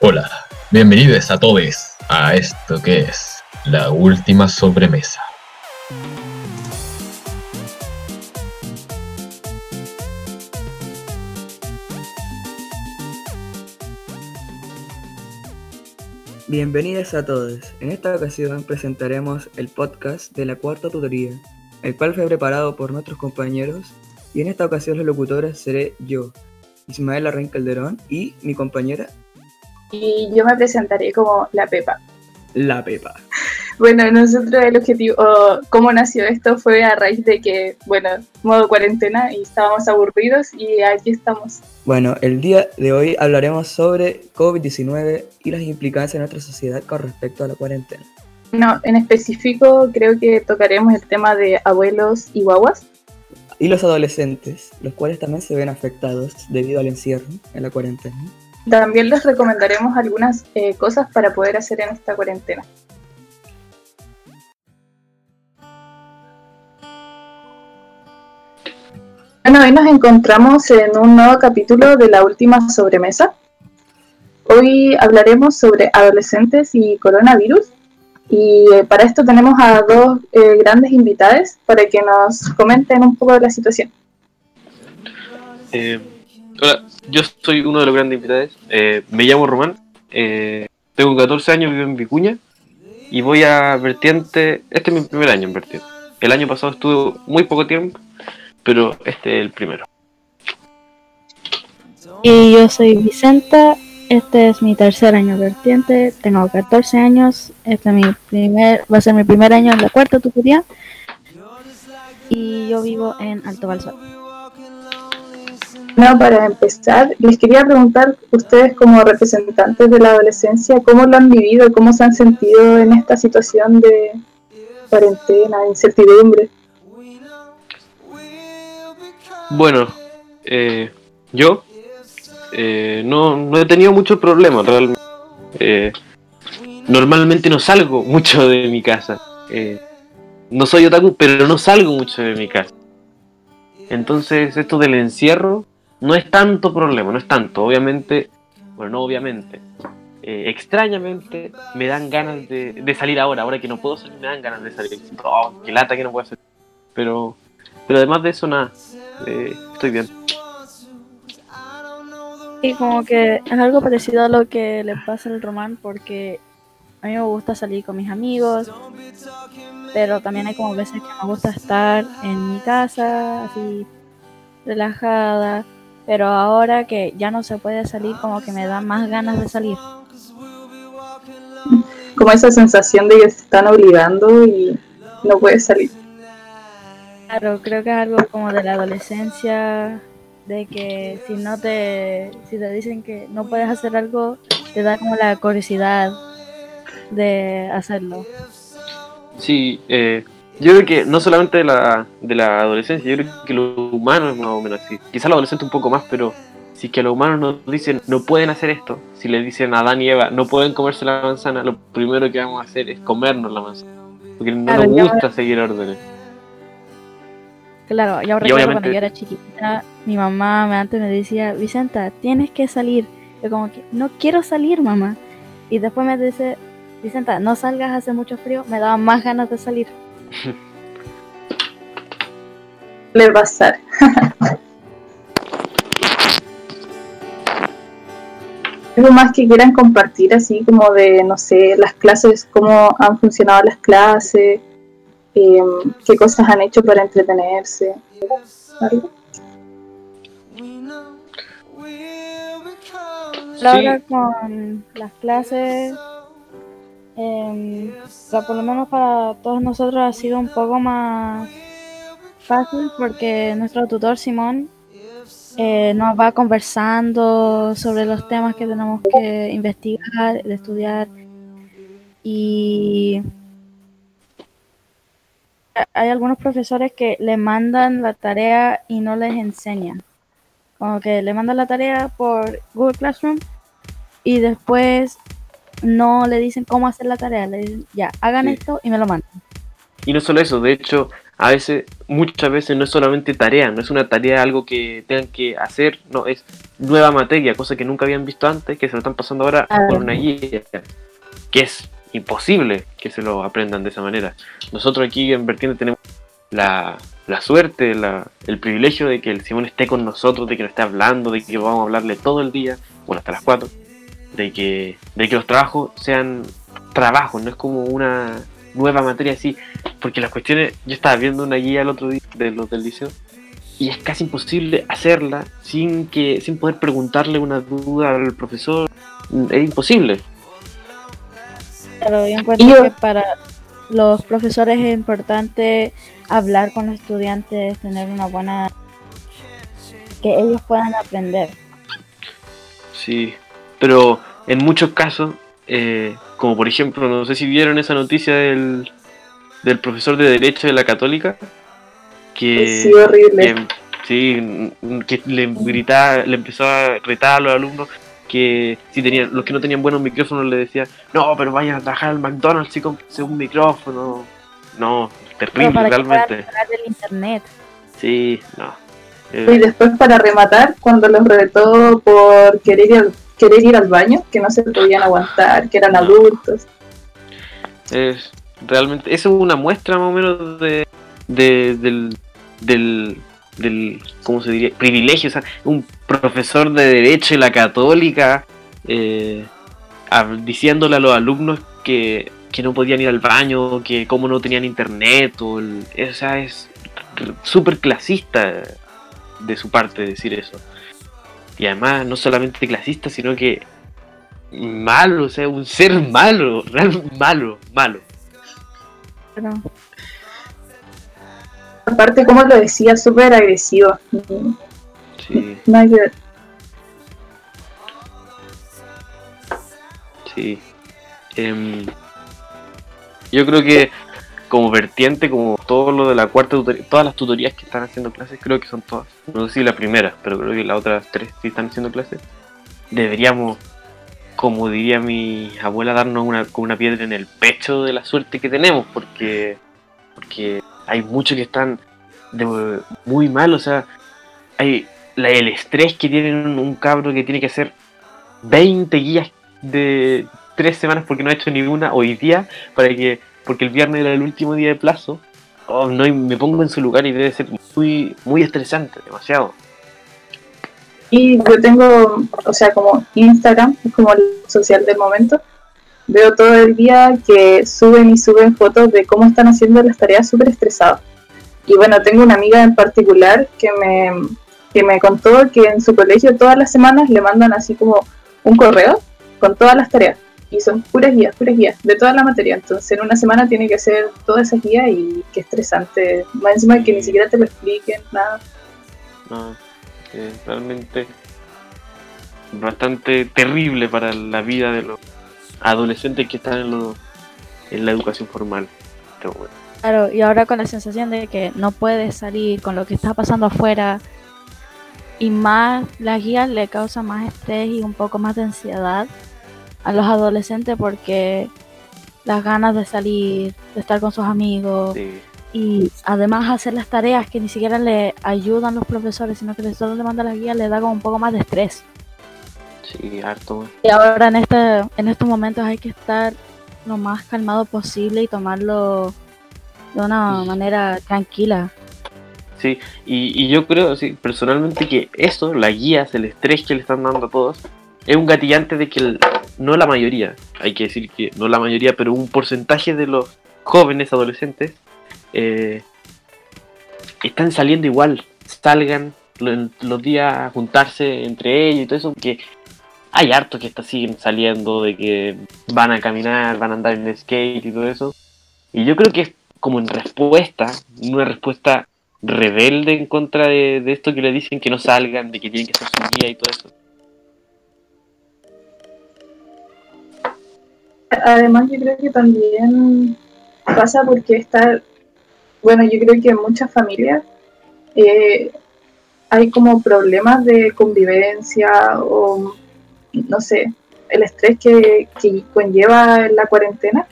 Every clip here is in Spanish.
Hola, bienvenidos a todos a esto que es la última sobremesa. Bienvenidos a todos. En esta ocasión presentaremos el podcast de la cuarta tutoría, el cual fue preparado por nuestros compañeros y en esta ocasión los locutores seré yo, Ismael Arren Calderón y mi compañera y yo me presentaré como la Pepa. La Pepa. Bueno, nosotros el objetivo, o cómo nació esto fue a raíz de que, bueno, modo cuarentena y estábamos aburridos y aquí estamos. Bueno, el día de hoy hablaremos sobre COVID-19 y las implicancias en nuestra sociedad con respecto a la cuarentena. No, en específico creo que tocaremos el tema de abuelos y guaguas. Y los adolescentes, los cuales también se ven afectados debido al encierro en la cuarentena. También les recomendaremos algunas eh, cosas para poder hacer en esta cuarentena. Bueno, hoy nos encontramos en un nuevo capítulo de la última sobremesa. Hoy hablaremos sobre adolescentes y coronavirus. Y eh, para esto tenemos a dos eh, grandes invitados para que nos comenten un poco de la situación. hola, yo soy uno de los grandes invitados. Eh, me llamo Román. Eh, tengo 14 años, vivo en Vicuña. Y voy a Vertiente. Este es mi primer año en Vertiente. El año pasado estuve muy poco tiempo, pero este es el primero. Y yo soy Vicenta. Este es mi tercer año vertiente. Tengo 14 años. Este es mi primer, va a ser mi primer año en la cuarta tutoría. Y yo vivo en Alto Balsar. No, para empezar, les quería preguntar, ustedes como representantes de la adolescencia, ¿cómo lo han vivido? ¿Cómo se han sentido en esta situación de cuarentena, de incertidumbre? Bueno, eh, yo eh, no, no, he tenido muchos problemas realmente. Eh, normalmente no salgo mucho de mi casa. no soy otaku, pero no salgo mucho de mi casa. Entonces, esto del encierro no es tanto problema, no es tanto. Obviamente, bueno, no obviamente. Eh, extrañamente me dan ganas de, salir ahora, ahora que no puedo salir, me dan ganas de salir. Oh, qué lata que no puedo salir. Pero, pero además de eso, nada, eh, estoy bien. Y como que es algo parecido a lo que le pasa al román, porque a mí me gusta salir con mis amigos, pero también hay como veces que me gusta estar en mi casa, así relajada, pero ahora que ya no se puede salir, como que me da más ganas de salir. Como esa sensación de que se están obligando y no puedes salir. Claro, creo que es algo como de la adolescencia, de que si no te, si te dicen que no puedes hacer algo, te da como la curiosidad de hacerlo. Sí, eh, yo creo que no solamente de la, de la adolescencia, yo creo que lo humano es más o menos así. Quizá los adolescentes un poco más, pero si que los humanos nos dicen no pueden hacer esto, si les dicen a Adán y Eva no pueden comerse la manzana, lo primero que vamos a hacer es comernos la manzana. Porque no nos gusta seguir órdenes. Claro, yo recuerdo cuando yo era chiquita, mi mamá antes me decía, Vicenta, tienes que salir. Yo como que, no quiero salir, mamá. Y después me dice, Vicenta, no salgas, hace mucho frío, me daba más ganas de salir. Le pasar. ¿Algo más que quieran compartir así como de, no sé, las clases, cómo han funcionado las clases, em, qué cosas han hecho para entretenerse? Ahora con las clases eh, por lo menos para todos nosotros ha sido un poco más fácil porque nuestro tutor Simón eh, nos va conversando sobre los temas que tenemos que investigar, de estudiar y hay algunos profesores que le mandan la tarea y no les enseñan. Como que le mandan la tarea por Google Classroom y después no le dicen cómo hacer la tarea, le dicen, ya, hagan esto y me lo mandan. Y no solo eso, de hecho, a veces, muchas veces no es solamente tarea, no es una tarea algo que tengan que hacer, no, es nueva materia, cosa que nunca habían visto antes, que se lo están pasando ahora Ah. por una guía, que es imposible que se lo aprendan de esa manera. Nosotros aquí en Vertiente tenemos la, la suerte, la- el privilegio de que el Simón esté con nosotros, de que nos esté hablando, de que vamos a hablarle todo el día, bueno, hasta las 4, de que, de que los trabajos sean trabajos, no es como una nueva materia así, porque las cuestiones, yo estaba viendo una guía el otro día de los del liceo, y es casi imposible hacerla sin que sin poder preguntarle una duda al profesor, es imposible. Pero yo encuentro Y yo- que para los profesores es importante hablar con los estudiantes, tener una buena... que ellos puedan aprender. Sí, pero en muchos casos, eh, como por ejemplo, no sé si vieron esa noticia del, del profesor de Derecho de la Católica, que, Sí, horrible. que- sí, que le gritaba, le empezó a retar a los alumnos que si tenían, los que no tenían buenos micrófonos le decía, no, pero vayan a trabajar al McDonald's y cómprense un micrófono. No, terrible para realmente. hablar del internet. Sí, no. Eh, Y después para rematar, cuando los retó por querer ir, al, querer ir al baño, que no se podían aguantar, que eran No. adultos. Es realmente, eso es una muestra más o menos de, de- del, del, del, ¿cómo se diría? Privilegio, o sea, un profesor de derecho de la católica eh, diciéndole a los alumnos que, que no podían ir al baño, que cómo no tenían internet, o el- sea, es súper clasista de su parte decir eso. Y además, no solamente clasista, sino que malo, o sea, un ser malo, realmente malo, malo. Aparte, como lo decía, súper agresivo. Mm, Sí, No hay que- sí. Em, yo creo que como vertiente, como todo lo de la cuarta tutoría, todas las tutorías que están haciendo clases, creo que son todas. No sé si la primera, pero creo que las otras tres sí están haciendo clases. Deberíamos, como diría mi abuela, darnos una, con una piedra en el pecho de la suerte que tenemos, porque, porque hay muchos que están muy mal, o sea, hay la- el estrés que tiene un, cabro que tiene que hacer 20 guías de tres semanas porque no ha hecho ninguna hoy día para que porque el viernes era el último día de plazo oh, no, me pongo en su lugar y debe ser muy muy estresante demasiado Y yo tengo, o sea, como Instagram, es como el social del momento. Veo todo el día que suben y suben fotos de cómo están haciendo las tareas súper estresados. Y bueno, tengo una amiga en particular que me, que me contó que en su colegio todas las semanas le mandan así como un correo con todas las tareas. Y son puras guías, puras guías, de toda la materia. Entonces en una semana tiene que hacer todas esas guías y qué estresante. Más encima que ni siquiera te lo expliquen, nada. no, eh, realmente bastante terrible para la vida de los adolescentes que están en, lo- en la educación formal. Pero bueno, Claro, y ahora con la sensación de que no puedes salir con lo que está pasando afuera y más las guías le causan más estrés y un poco más de ansiedad a los adolescentes porque las ganas de salir, de estar con sus amigos sí, y además hacer las tareas que ni siquiera le ayudan los profesores, sino que solo le mandan las guías, le da como un poco más de estrés. Sí, harto. Y ahora en este, en estos momentos hay que estar lo más calmado posible y tomarlo de una manera tranquila. Sí, y, y yo creo, sí, personalmente, que eso, las guías, el estrés que le están dando a todos, es un gatillante de que el- no la mayoría, hay que decir que no la mayoría, pero un porcentaje de los jóvenes adolescentes eh, están saliendo igual, salgan lo- los días a juntarse entre ellos y todo eso, que hay hartos que está- siguen saliendo, de que van a caminar, van a andar en skate y todo eso. Y yo creo que es como en respuesta, una respuesta rebelde en contra de, esto que le dicen que no salgan, de que tienen que hacer su guía y todo eso. Además, yo creo que también pasa porque está, bueno, yo creo que en muchas familias eh, hay como problemas de convivencia o, no sé, el estrés que, que conlleva la cuarentena.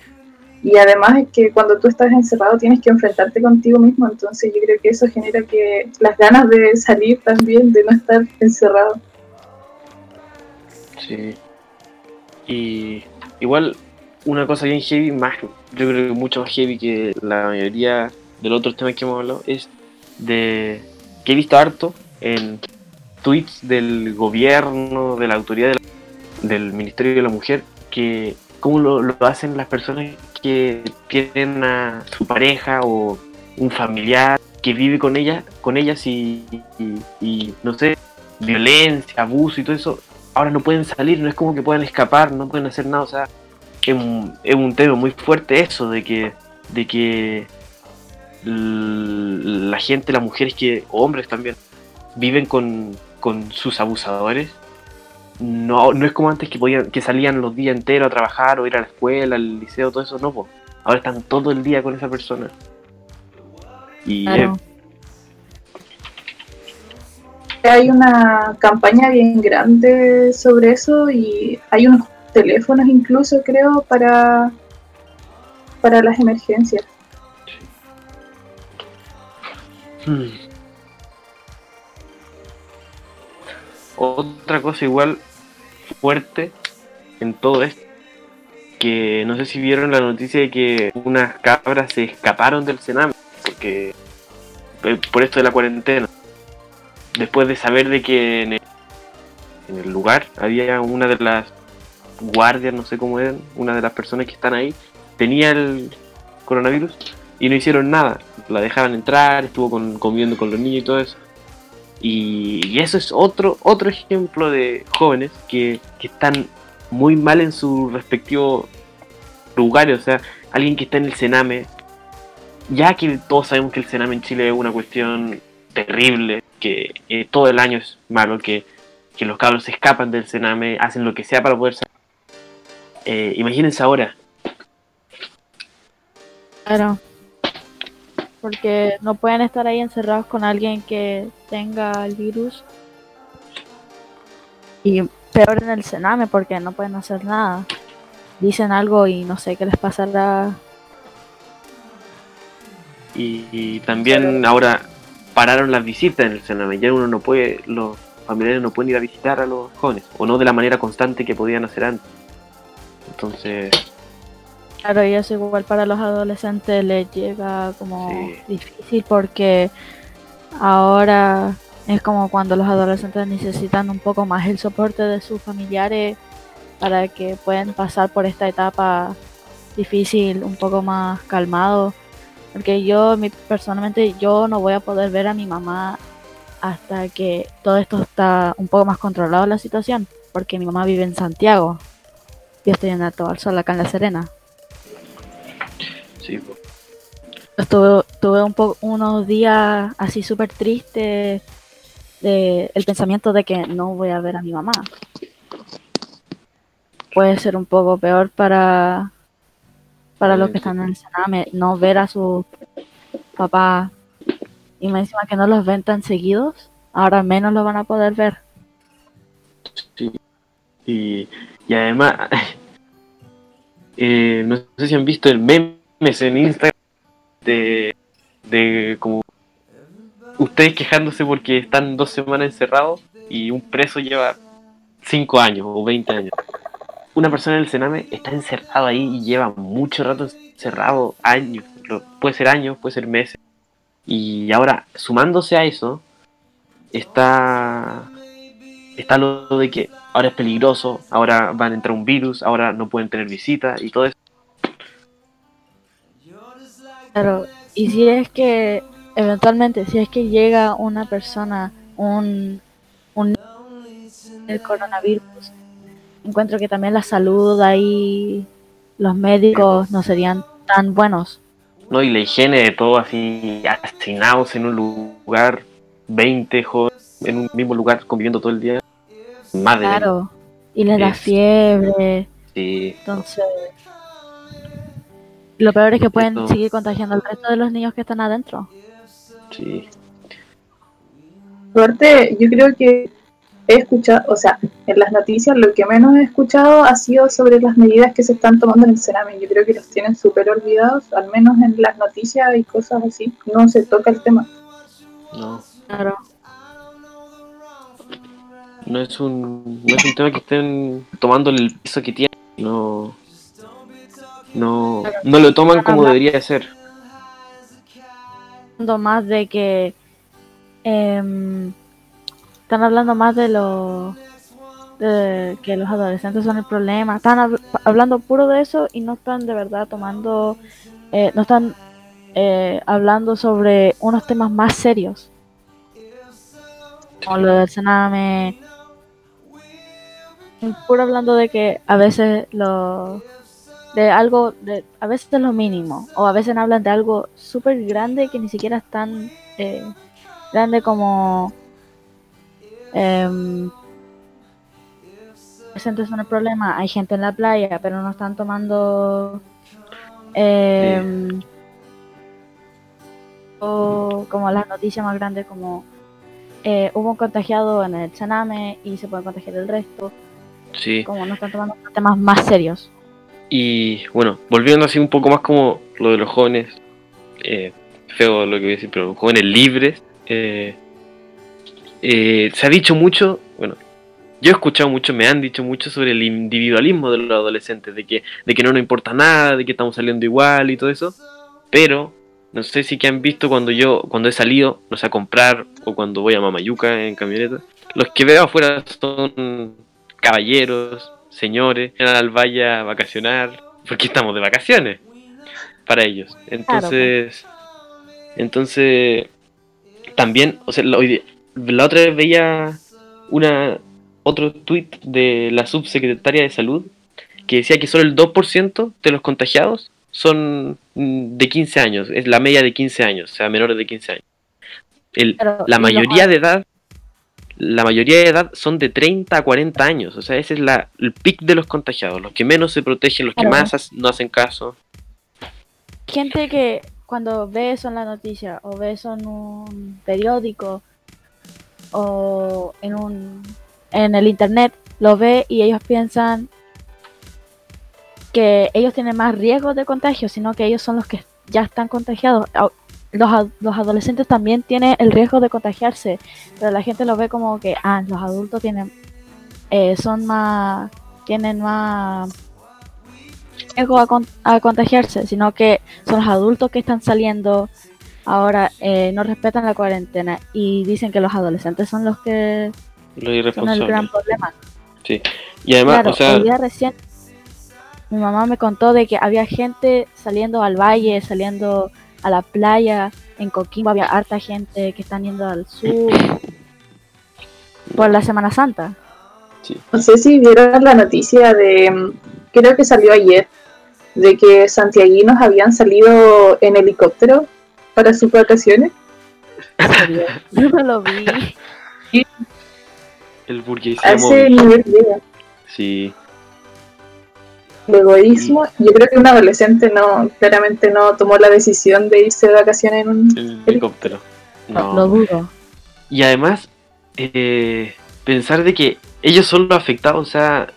Y además es que cuando tú estás encerrado tienes que enfrentarte contigo mismo, entonces yo creo que eso genera que las ganas de salir también, de no estar encerrado. Sí. Y igual una cosa bien heavy, más, yo creo que mucho más heavy que la mayoría de los otros temas que hemos hablado, es de que he visto harto en tweets del gobierno, de la autoridad del Ministerio de la Mujer, que cómo lo, hacen las personas que tienen a su pareja o un familiar que vive con ella, con ellas y, y, no sé, violencia, abuso y todo eso, ahora no pueden salir, no es como que puedan escapar, no pueden hacer nada, o sea, es un, es un tema muy fuerte eso de que, de que la gente, las mujeres que, hombres también, viven con, con sus abusadores. No, no es como antes que podían, que salían los días enteros a trabajar o ir a la escuela, al liceo, todo eso, no, pues. Ahora están todo el día con esa persona. Y hay una campaña bien grande sobre eso y hay unos teléfonos incluso creo para para las emergencias. Hmm. Otra cosa igual fuerte en todo esto, que no sé si vieron la noticia de que unas cabras se escaparon del Sename, porque eh, por esto de la cuarentena. Después de saber de que en el, lugar había una de las guardias, no sé cómo eran, una de las personas que están ahí, tenía el coronavirus y no hicieron nada. La dejaban entrar, estuvo con, comiendo con los niños y todo eso. Y, eso es otro, otro ejemplo de jóvenes que, están muy mal en su respectivo lugar. O sea, alguien que está en el Sename, ya que todos sabemos que el Sename en Chile es una cuestión terrible, que eh, todo el año es malo, que, los cabros se escapan del Sename, hacen lo que sea para poder salir. Eh, imagínense ahora. Claro porque no pueden estar ahí encerrados con alguien que tenga el virus. Y peor en el cename porque no pueden hacer nada. Dicen algo y no sé qué les pasará. Y, también ahora pararon las visitas en el cename. Ya uno no puede, los familiares no pueden ir a visitar a los jóvenes. O no de la manera constante que podían hacer antes. Entonces Claro, y eso igual para los adolescentes les llega como difícil porque ahora es como cuando los adolescentes necesitan un poco más el soporte de sus familiares para que puedan pasar por esta etapa difícil un poco más calmado. Porque yo personalmente yo no voy a poder ver a mi mamá hasta que todo esto está un poco más controlado la situación, porque mi mamá vive en Santiago. Yo estoy en Alto Sol, acá en La Serena. Sí. Tuve, un poco, unos días así súper tristes de el pensamiento de que no voy a ver a mi mamá. Puede ser un poco peor para, para los que están en el Sename, no ver a su papá y me encima que no los ven tan seguidos, ahora menos lo van a poder ver. Sí. Y, y además, eh, no sé si han visto el meme en Instagram de, de como ustedes quejándose porque están dos semanas encerrados y un preso lleva cinco años o 20 años. Una persona en el Sename está encerrado ahí y lleva mucho rato encerrado, años, puede ser años, puede ser meses. Y ahora, sumándose a eso, está, está lo de que ahora es peligroso, ahora van a entrar un virus, ahora no pueden tener visitas y todo eso. Claro, y si es que eventualmente, si es que llega una persona, un, un el coronavirus, encuentro que también la salud ahí, los médicos no serían tan buenos. No, y la higiene de todo así, asesinados en un lugar, 20 jóvenes en un mismo lugar conviviendo todo el día. Madre claro, y les da fiebre. Sí. Entonces, lo peor es que pueden seguir contagiando al resto de los niños que están adentro. Sí. Aparte, yo creo que he escuchado, o sea, en las noticias lo que menos he escuchado ha sido sobre las medidas que se están tomando en el Sename. Yo creo que los tienen súper olvidados, al menos en las noticias y cosas así. No se toca el tema. No. Claro. No es un, no es un tema que estén tomando el peso que tiene. No. No, no lo toman como debería de ser. hablando más de que em, están hablando más de lo de que los adolescentes son el problema. Están hab- hablando puro de eso y no están de verdad tomando eh, no están eh, hablando sobre unos temas más serios. Como lo del cename puro hablando de que a veces lo de algo de a veces de lo mínimo o a veces hablan de algo súper grande que ni siquiera es tan eh, grande como em, presentes son el problema hay gente en la playa pero no están tomando em, o como las noticias más grandes como eh, hubo un contagiado en el Chaname y se puede contagiar el resto. Sí. como no están tomando temas más serios Y bueno, volviendo así un poco más como lo de los jóvenes, eh, feo lo que voy a decir, pero jóvenes libres, eh, eh, se ha dicho mucho, bueno, yo he escuchado mucho, me han dicho mucho sobre el individualismo de los adolescentes, de que, de que no nos importa nada, de que estamos saliendo igual y todo eso, pero no sé si que han visto cuando yo, cuando he salido, no sé, a comprar o cuando voy a Mamayuca en camioneta, los que veo afuera son caballeros, señores, van al valle a vacacionar, porque estamos de vacaciones para ellos. Entonces, entonces también, o sea, la, otra vez veía una otro tweet de la subsecretaria de salud que decía que solo el 2% de los contagiados son de 15 años, es la media de 15 años, o sea, menores de 15 años. El- la los mayoría de edad la mayoría de edad son de 30 a 40 años, o sea, ese es la, el pic de los contagiados, los que menos se protegen, los que Claro. más no hacen caso. gente que cuando ve eso en la noticia o ve eso en un periódico o en un en el internet lo ve y ellos piensan que ellos tienen más riesgo de contagio, sino que ellos son los que ya están contagiados. Los, los adolescentes también tienen el riesgo de contagiarse, pero la gente lo ve como que ah, los adultos tienen eh, son más tienen más riesgo a, con- a contagiarse, sino que son los adultos que están saliendo ahora, eh, no respetan la cuarentena y dicen que los adolescentes son los que Los son el gran problema. Y además, claro, o sea, el día recién mi mamá me contó de que había gente saliendo al valle, saliendo a la playa, en Coquimbo había harta gente que están yendo al sur por la Semana Santa. No sé si vieron la noticia de, mm, creo que salió ayer, de que santiaguinos habían salido en helicóptero para sus vacaciones. Yo no lo vi. el burguesía A Sí, el egoísmo. Yo creo que un adolescente no, claramente no tomó la decisión de irse de vacaciones en un... el helicóptero. No, No. lo dudo. Y además, eh, pensar de que ellos son los afectados, o sea,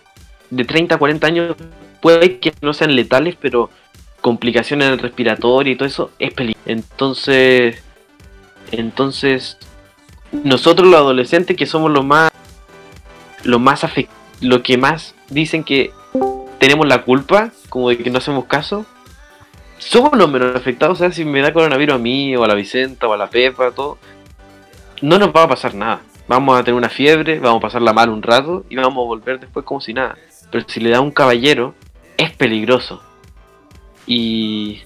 de 30 a 40 años, puede que no sean letales, pero complicaciones en el respiratorio y todo eso es peligroso. Entonces, entonces, nosotros los adolescentes que somos los más, los más afect lo que más dicen que tenemos la culpa, como de que no hacemos caso, somos los menos afectados, o sea, si me da coronavirus a mí, o a la Vicenta, o a la Pepa, todo, no nos va a pasar nada. Vamos a tener una fiebre, vamos a pasarla mal un rato y vamos a volver después como si nada. Pero si le da a un caballero, es peligroso. Y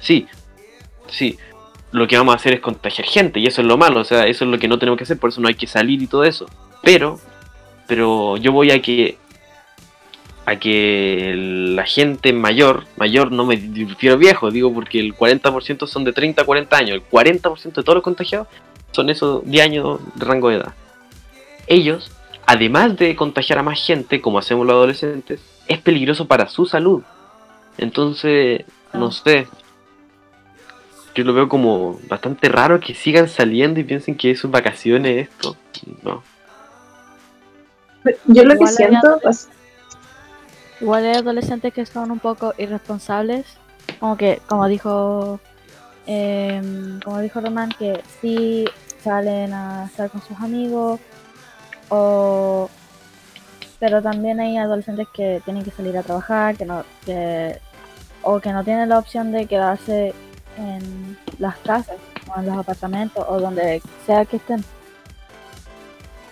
sí, sí, lo que vamos a hacer es contagiar gente y eso es lo malo, o sea, eso es lo que no tenemos que hacer, por eso no hay que salir y todo eso. Pero, pero yo voy a que a que la gente mayor, mayor no me refiero a viejo, digo porque el 40% son de 30 a 40 años, el 40% de todos los contagiados son esos 10 años de rango de edad. Ellos, además de contagiar a más gente, como hacemos los adolescentes, es peligroso para su salud. Entonces, no sé. Yo lo veo como bastante raro que sigan saliendo y piensen que es sus vacaciones esto. No. Yo lo que siento, Igual hay adolescentes que son un poco irresponsables, como que, como dijo, em, como dijo Román, que sí salen a estar con sus amigos, o, pero también hay adolescentes que tienen que salir a trabajar, que no, que, o que no tienen la opción de quedarse en las casas, o en los apartamentos, o donde sea que estén.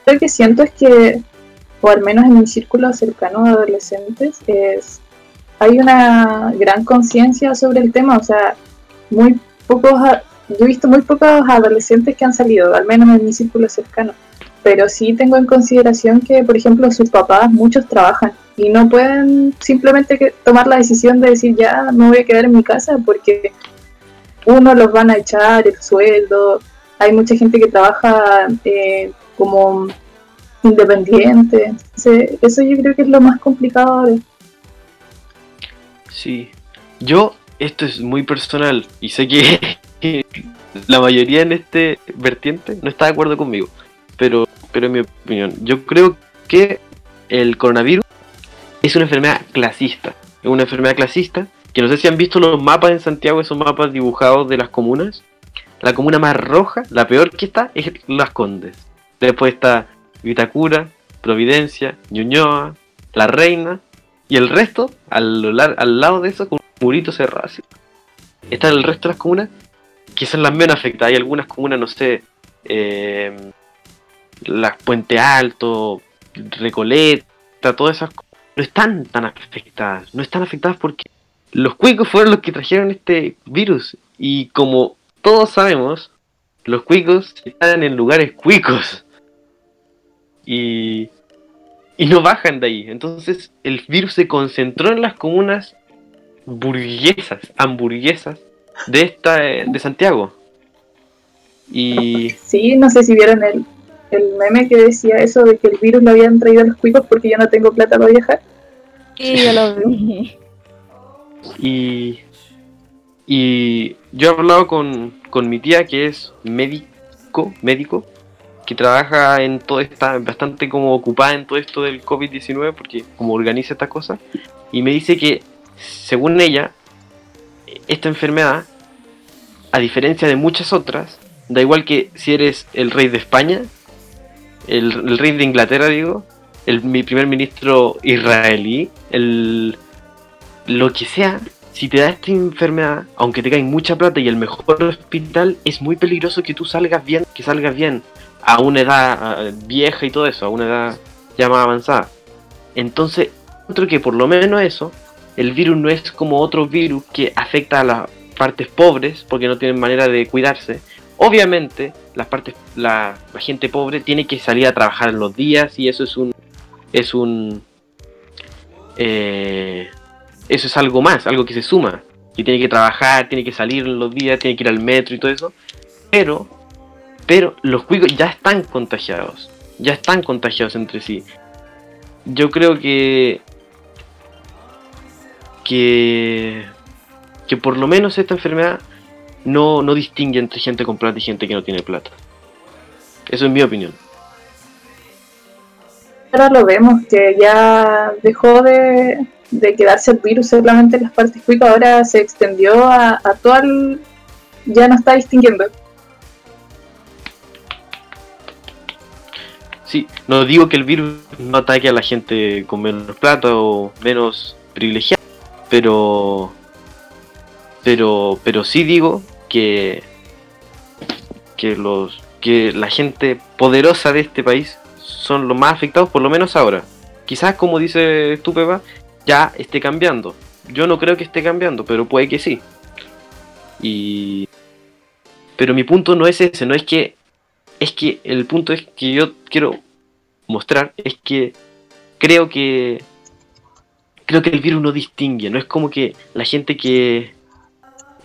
lo que siento es que, o al menos en mi círculo cercano de adolescentes, es hay una gran conciencia sobre el tema, o sea, muy pocos, yo he visto muy pocos adolescentes que han salido, al menos en mi círculo cercano, pero sí tengo en consideración que, por ejemplo, sus papás, muchos trabajan y no pueden simplemente que- tomar la decisión de decir, ya, me voy a quedar en mi casa porque uno los van a echar el sueldo, hay mucha gente que trabaja eh, como independiente, eso yo creo que es lo más complicado ahora. Sí. Yo, esto es muy personal y sé que la mayoría en este vertiente no está de acuerdo conmigo. Pero, pero en mi opinión, yo creo que el coronavirus es una enfermedad clasista. Es una enfermedad clasista que no sé si han visto los mapas en Santiago, esos mapas dibujados de las comunas. La comuna más roja, la peor que está, es Las Condes. Después está Vitacura, Providencia, Ñuñoa, La Reina y el resto, al, al lado de eso, con un murito cerrado así. Está el resto de las comunas que son las menos afectadas. Hay algunas comunas, no sé, eh, las Puente Alto, Recoleta, todas esas no están tan afectadas. No están afectadas porque los cuicos fueron los que trajeron este virus. Y como todos sabemos, los cuicos están en lugares cuicos. Y, y no bajan de ahí. Entonces el virus se concentró en las comunas burguesas, hamburguesas de esta eh, de Santiago. Y Sí, no sé si vieron el, el meme que decía eso de que el virus lo habían traído a los cuicos porque yo no tengo plata para viajar. Y yo lo vi. Y, y yo he hablado con, con mi tía que es médico, médico, que trabaja en todo, está bastante como ocupada en todo esto del COVID-19 porque como organiza estas cosas, y me dice que según ella, esta enfermedad, a diferencia de muchas otras, da igual que si eres el rey de España, el, rey de Inglaterra digo, el, mi primer ministro israelí, el, lo que sea, si te da esta enfermedad, aunque te cae mucha plata y el mejor hospital, es muy peligroso que tú salgas bien, que salgas bien a una edad vieja y todo eso, a una edad ya más avanzada. Entonces, otro que por lo menos eso, el virus no es como otro virus que afecta a las partes pobres porque no tienen manera de cuidarse. Obviamente, las partes, la, la gente pobre tiene que salir a trabajar en los días y eso es un, es un, eh, eso es algo más, algo que se suma. Y tiene que trabajar, tiene que salir en los días, tiene que ir al metro y todo eso. Pero, pero los cuicos ya están contagiados. Ya están contagiados entre sí. Yo creo que. Que. Que por lo menos esta enfermedad no, no distingue entre gente con plata y gente que no tiene plata. Eso es mi opinión. Ahora lo vemos, que ya dejó de, de quedarse el virus solamente en las partes cuicas, ahora se extendió a, a ya no está distinguiendo. Sí, no digo que el virus no ataque a la gente con menos plata o menos privilegiada, pero pero pero sí digo que que los que la gente poderosa de este país son los más afectados por lo menos ahora. Quizás como dice tú Pepa, ya esté cambiando. Yo no creo que esté cambiando, pero puede que sí. Y pero mi punto no es ese, no es que es que el punto es que yo quiero mostrar es que creo que creo que el virus no distingue, no es como que la gente que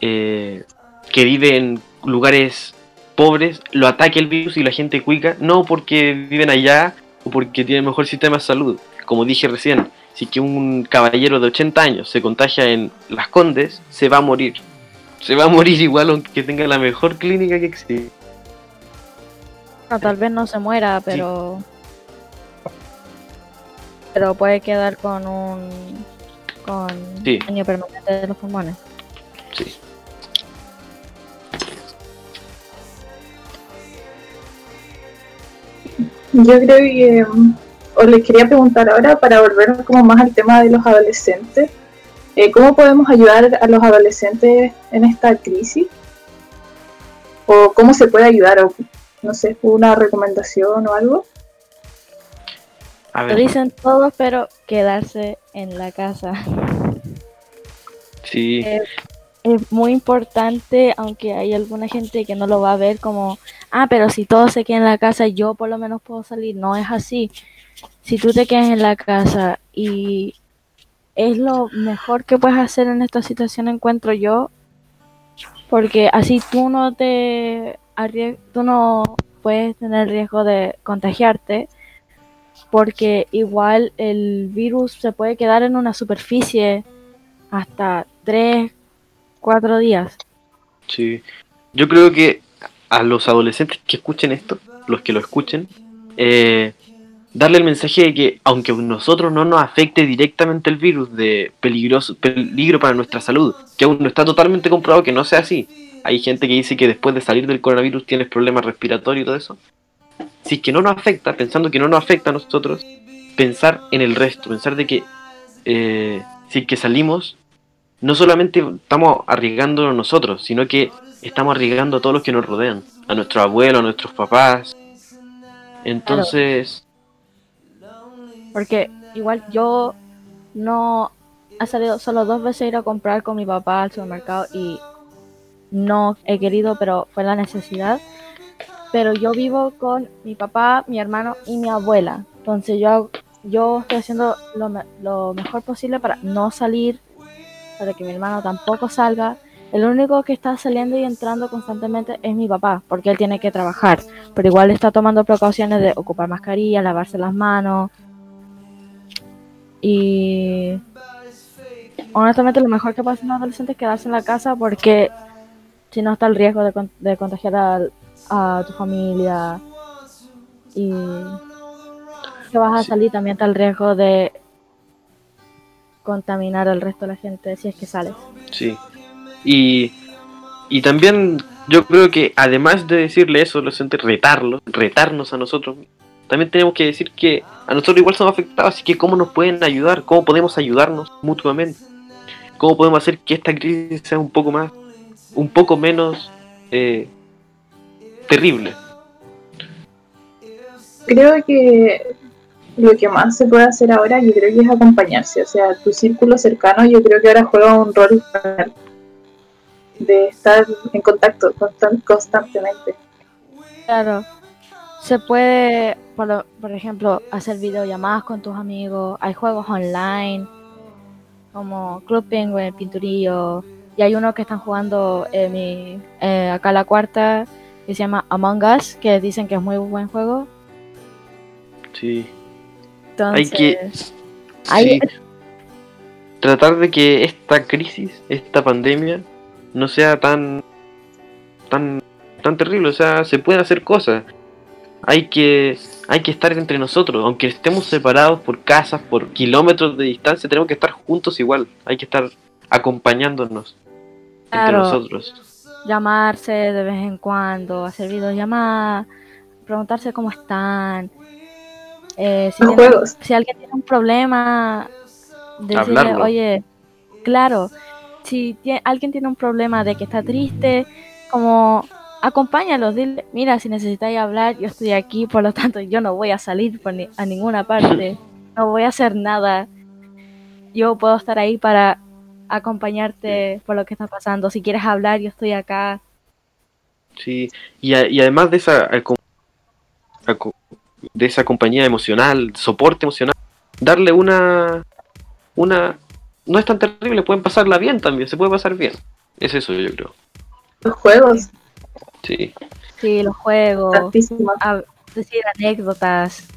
eh, que vive en lugares pobres lo ataque el virus y la gente cuica, no porque viven allá o porque tienen mejor sistema de salud. Como dije recién, si que un caballero de 80 años se contagia en Las Condes, se va a morir. Se va a morir igual aunque tenga la mejor clínica que existe. No, tal vez no se muera, pero pero puede quedar con un con Sí. daño permanente de los pulmones. Sí. Yo creo que, mm, os les quería preguntar ahora, para volver como más al tema de los adolescentes, eh, ¿cómo podemos ayudar a los adolescentes en esta crisis? ¿O cómo se puede ayudar? O, no sé, una recomendación o algo. A Lo dicen todos, pero quedarse en la casa. sí, Eh, es muy importante, aunque hay alguna gente que no lo va a ver como, ah, pero si todos se quedan en la casa, yo por lo menos puedo salir. No es así. Si tú te quedas en la casa y es lo mejor que puedes hacer en esta situación, encuentro yo, porque así tú no te tú no puedes tener riesgo de contagiarte, porque igual el virus se puede quedar en una superficie hasta tres, cuatro días. sí. Yo creo que a los adolescentes que escuchen esto, los que lo escuchen, eh, darle el mensaje de que aunque a nosotros no nos afecte directamente el virus de peligroso, peligro para nuestra salud, que aún no está totalmente comprobado que no sea así. Hay gente que dice que después de salir del coronavirus tienes problemas respiratorios y todo eso. Si es que no nos afecta, pensando que no nos afecta a nosotros, pensar en el resto, pensar de que eh, si que salimos, no solamente estamos arriesgándonos nosotros, sino que estamos arriesgando a todos los que nos rodean, a nuestros abuelos, a nuestros papás. Entonces, Porque igual yo no he salido solo dos veces ir a comprar con mi papá al supermercado y no he querido, pero fue la necesidad. Pero yo vivo con mi papá, mi hermano y mi abuela. Entonces yo, yo estoy haciendo lo, lo mejor posible para no salir, para que mi hermano tampoco salga. El único que está saliendo y entrando constantemente es mi papá, porque él tiene que trabajar. Pero igual está tomando precauciones de ocupar mascarilla, lavarse las manos. Y honestamente lo mejor que puede hacer un adolescente es quedarse en la casa porque si no está el riesgo de, de contagiar al- a, tu familia y que vas a Sí. salir también está el riesgo de contaminar al resto de la gente si es que sales. sí. Y, y también yo creo que además de decirle eso a los adolescentes, retarlos, retarnos a nosotros, también tenemos que decir que a nosotros igual somos afectados, así que cómo nos pueden ayudar, cómo podemos ayudarnos mutuamente, cómo podemos hacer que esta crisis sea un poco más, un poco menos eh, terrible. Creo que lo que más se puede hacer ahora, yo creo que es acompañarse. O sea, tu círculo cercano, yo creo que ahora juega un rol de estar en contacto constan- constantemente. Claro. Se puede, por ejemplo, hacer videollamadas con tus amigos. Hay juegos online como Club Penguin, Pinturillo. Y hay uno que están jugando en mi, eh, acá la cuarta que se llama Among Us, que dicen que es muy buen juego. Sí. Entonces, Hay que hay- sí, tratar de que esta crisis, esta pandemia, no sea tan tan tan terrible, o sea, se pueden hacer cosas. Hay que hay que estar entre nosotros, aunque estemos separados por casas, por kilómetros de distancia, tenemos que estar juntos igual. Hay que estar acompañándonos entre Claro. nosotros. llamarse de vez en cuando, hacer videollamadas, preguntarse cómo están. Eh, si, Los tienen- juegos. si alguien tiene un problema, decirle, Hablarlo. oye, claro, si alguien tiene un problema de que está triste, como acompáñalo, dile, mira, si necesitáis hablar, yo estoy aquí, por lo tanto yo no voy a salir por ni- a ninguna parte, no voy a hacer nada. Yo puedo estar ahí para acompañarte por lo que está pasando. Si quieres hablar, yo estoy acá. Sí, y, a- y además de esa de esa compañía emocional, soporte emocional, darle una una no es tan terrible, pueden pasarla bien también, se puede pasar bien. Es eso yo creo. Los juegos, Sí. Sí, los juegos, a- decir anécdotas,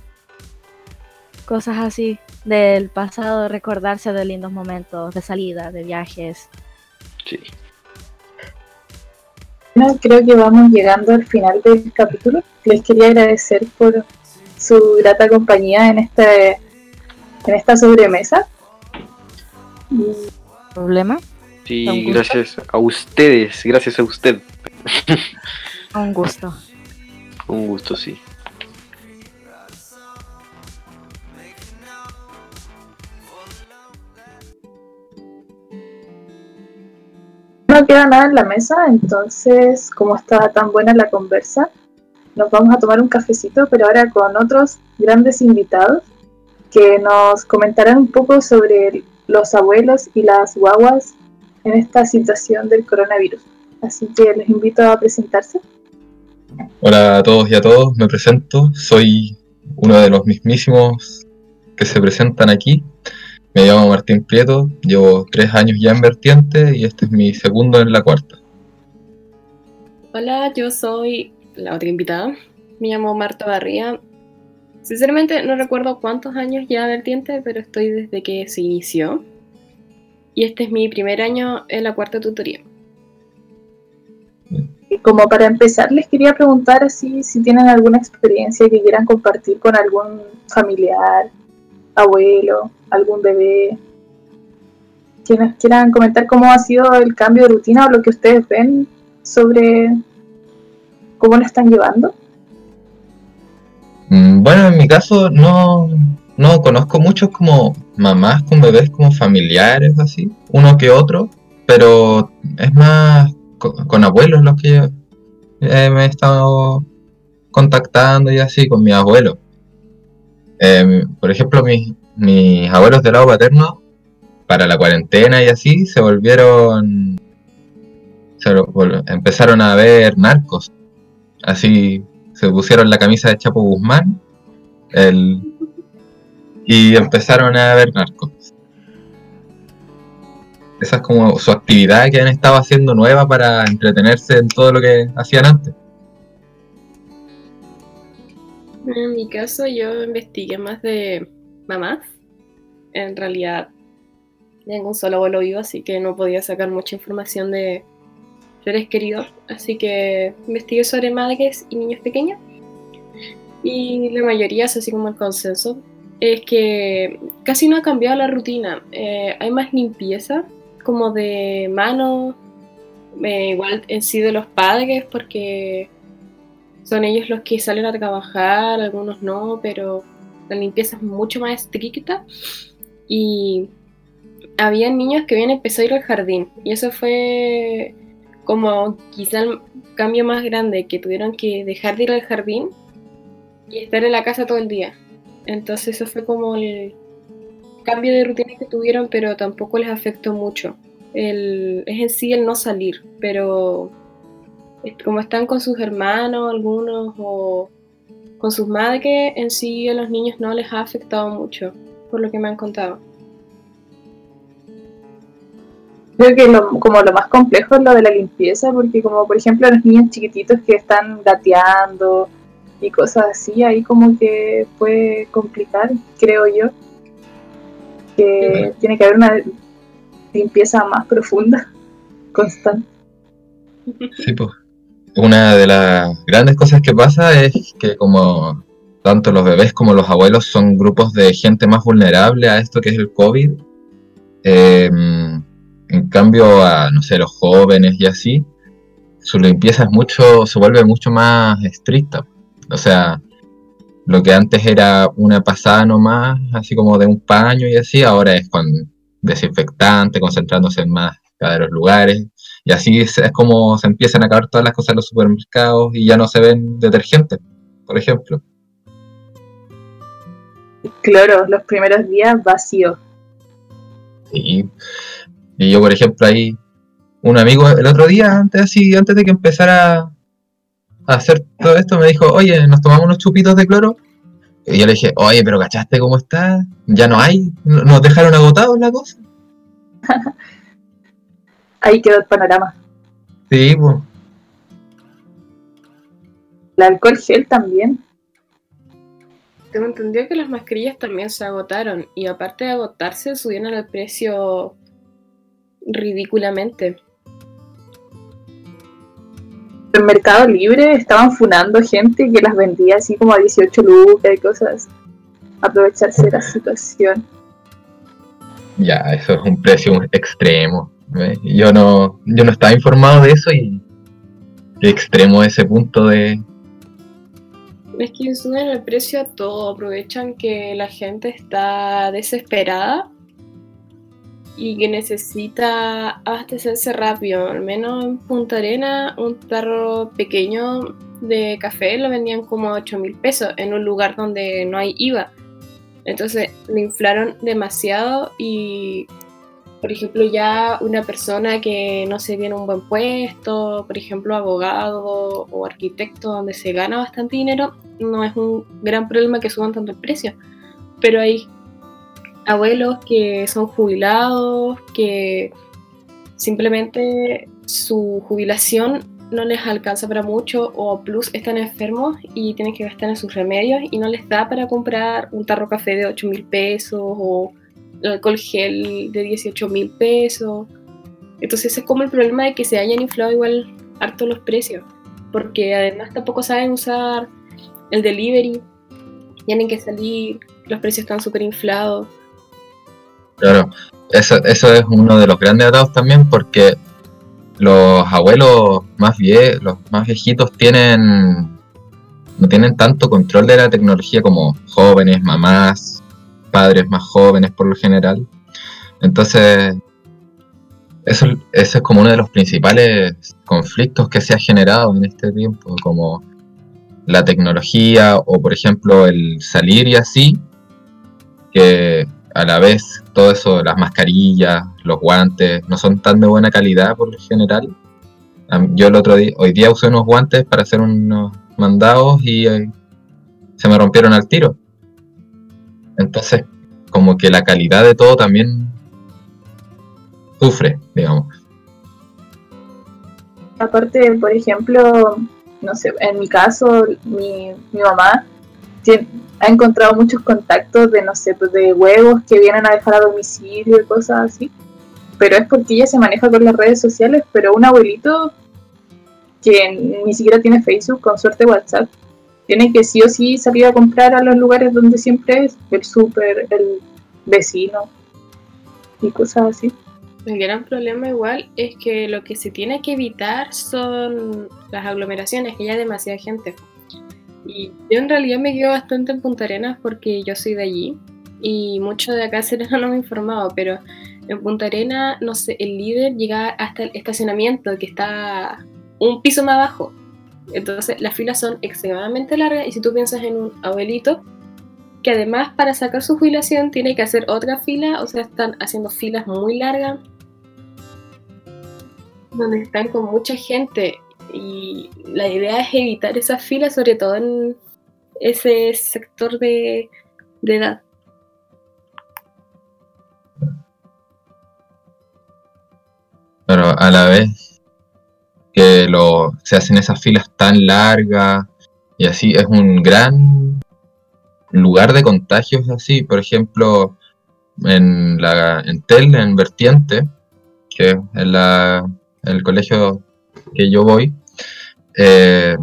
cosas así del pasado, recordarse de lindos momentos, de salida, de viajes. Sí. Bueno, creo que vamos llegando al final del capítulo. Les quería agradecer por su grata compañía en este en esta sobremesa. ¿Problema? Sí, gracias a ustedes, gracias a usted. Un gusto. Un gusto, sí. No queda nada en la mesa, entonces, como está tan buena la conversa, nos vamos a tomar un cafecito, pero ahora con otros grandes invitados que nos comentarán un poco sobre los abuelos y las guaguas en esta situación del coronavirus. Así que les invito a presentarse. Hola a todos y a todos, me presento, soy uno de los mismísimos que se presentan aquí. Me llamo Martín Prieto, llevo tres años ya en Vertiente y este es mi segundo en la cuarta. Hola, yo soy la otra invitada. Me llamo Marta Barría. Sinceramente no recuerdo cuántos años ya Vertiente, pero estoy desde que se inició. Y este es mi primer año en la cuarta tutoría. Y como para empezar, les quería preguntar así, si tienen alguna experiencia que quieran compartir con algún familiar, abuelo, algún bebé, quienes quieran comentar cómo ha sido el cambio de rutina o lo que ustedes ven sobre cómo lo están llevando. Mm, Bueno, en mi caso no, no conozco muchos como mamás con bebés como familiares así, uno que otro, pero es más co- con, abuelos los que eh, me he estado contactando y así con mis abuelos. Eh, por ejemplo, mis, mis abuelos del lado paterno, para la cuarentena y así, se volvieron, empezaron a ver narcos. Así se pusieron la camisa de Chapo Guzmán y empezaron a ver narcos. Esa es como su actividad que han estado haciendo nueva para entretenerse en todo lo que hacían antes. En mi caso yo investigué más de mamás. En realidad tengo un solo abuelo vivo, así que no podía sacar mucha información de seres queridos. Así que investigué sobre madres y niños pequeños. Y la mayoría así como el consenso. Es que casi no ha cambiado la rutina. Eh, hay más limpieza, como de manos, eh, igual en sí de los padres, porque son ellos los que salen a trabajar, algunos no, pero la limpieza es mucho más estricta. Y había niños que habían empezado a ir al jardín. Y eso fue como quizá el cambio más grande, que tuvieron que dejar de ir al jardín y estar en la casa todo el día. Entonces eso fue como el cambio de rutina que tuvieron, pero tampoco les afectó mucho. El, es en sí el no salir, pero como están con sus hermanos algunos o con sus madres, en sí a los niños no les ha afectado mucho, por lo que me han contado. Creo que lo, como lo más complejo es lo de la limpieza, porque como por ejemplo los niños chiquititos que están gateando y cosas así, ahí como que puede complicar, creo yo, que tiene que haber una limpieza más profunda, constante. Sí, pues. Una de las grandes cosas que pasa es que como tanto los bebés como los abuelos son grupos de gente más vulnerable a esto que es el COVID, eh, en cambio a, no sé, los jóvenes y así, su limpieza es mucho, se vuelve mucho más estricta. O sea, lo que antes era una pasada nomás, así como de un paño y así, ahora es con desinfectante, concentrándose en más cada los lugares. Y así es, es, como se empiezan a acabar todas las cosas en los supermercados y ya no se ven detergentes, por ejemplo. Claro, los primeros días vacío. Y, y yo, por ejemplo, ahí, un amigo el otro día, antes así, antes de que empezara a hacer todo esto, me dijo, oye, nos tomamos unos chupitos de cloro. Y yo le dije, oye, pero ¿cachaste cómo está? Ya no hay, nos dejaron agotados la cosa. Ahí quedó el panorama. Sí, pues. El alcohol gel también. Tengo entendido que las mascarillas también se agotaron y aparte de agotarse subieron el precio ridículamente. En Mercado Libre estaban funando gente que las vendía así como a 18 lucas y cosas. Aprovecharse de la situación. Ya, eso es un precio extremo. Yo no, yo no estaba informado de eso y extremo ese punto de... Es que suben el precio a todo, aprovechan que la gente está desesperada y que necesita abastecerse rápido. Al menos en Punta Arena, un tarro pequeño de café lo vendían como a 8 mil pesos en un lugar donde no hay IVA. Entonces lo inflaron demasiado y, por ejemplo, ya una persona que no se tiene un buen puesto, por ejemplo, abogado o arquitecto, donde se gana bastante dinero, no es un gran problema que suban tanto el precio. Pero hay abuelos que son jubilados, que simplemente su jubilación no les alcanza para mucho o plus están enfermos y tienen que gastar en sus remedios y no les da para comprar un tarro café de 8 mil pesos o el alcohol gel de 18 mil pesos. Entonces es como el problema de que se hayan inflado igual harto los precios, porque además tampoco saben usar el delivery, tienen que salir, los precios están súper inflados. Claro, eso, eso es uno de los grandes atados también porque los abuelos más vie los más viejitos tienen no tienen tanto control de la tecnología como jóvenes, mamás, padres más jóvenes por lo general. Entonces, eso, es como uno de los principales conflictos que se ha generado en este tiempo, como la tecnología o por ejemplo el salir y así, que a la vez todo eso, las mascarillas, los guantes, no son tan de buena calidad por lo general. Yo el otro día, hoy día usé unos guantes para hacer unos mandados y eh, se me rompieron al tiro. Entonces, como que la calidad de todo también sufre, digamos. Aparte, por ejemplo, no sé, en mi caso, mi, mi mamá ha encontrado muchos contactos de, no sé, pues de huevos que vienen a dejar a domicilio y cosas así. Pero es porque ella se maneja con las redes sociales, pero un abuelito que ni siquiera tiene Facebook, con suerte WhatsApp, tiene que sí o sí salir a comprar a los lugares donde siempre es, el súper, el vecino y cosas así. El gran problema igual es que lo que se tiene que evitar son las aglomeraciones, que ya hay demasiada gente. Y yo en realidad me quedo bastante en Punta Arenas porque yo soy de allí y mucho de acá Serena no me informado, pero en Punta Arenas, no sé, el líder llega hasta el estacionamiento que está un piso más abajo. Entonces las filas son extremadamente largas y si tú piensas en un abuelito que además para sacar su jubilación tiene que hacer otra fila, o sea, están haciendo filas muy largas donde están con mucha gente y la idea es evitar esas filas, sobre todo en ese sector de, edad. Pero a la vez que se hacen esas filas tan largas y así es un gran lugar de contagios así, por ejemplo, en la en Tel, en Vertiente, que es la, el colegio que yo voy, eh,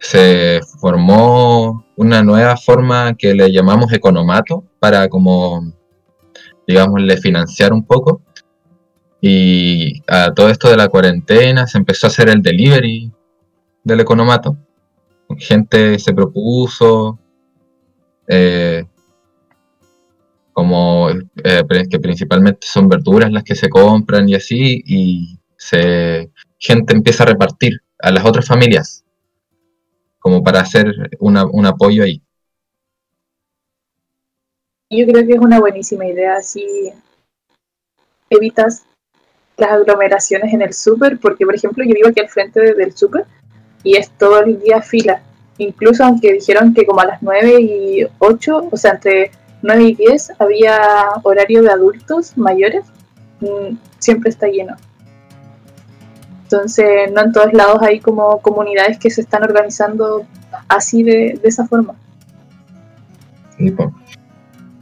se formó una nueva forma que le llamamos economato para como, digámosle, financiar un poco. Y a todo esto de la cuarentena se empezó a hacer el delivery del economato. Gente se propuso, eh, como eh, que principalmente son verduras las que se compran y así, y se gente empieza a repartir a las otras familias, como para hacer un apoyo ahí. Yo creo que es una buenísima idea, si evitas las aglomeraciones en el súper, porque por ejemplo yo vivo aquí al frente del súper y es todo el día fila, incluso aunque dijeron que como a las 9 y 8, o sea, entre 9 y 10 había horario de adultos mayores, mm, siempre está lleno. Entonces, no en todos lados hay como comunidades que se están organizando así de, esa forma.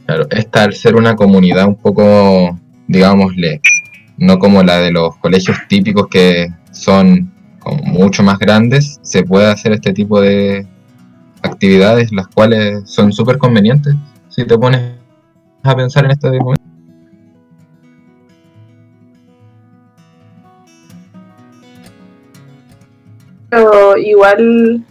Claro, esta al ser una comunidad un poco, digámosle, no como la de los colegios típicos que son como mucho más grandes, se puede hacer este tipo de actividades, las cuales son súper convenientes si te pones a pensar en este momento. Pero igual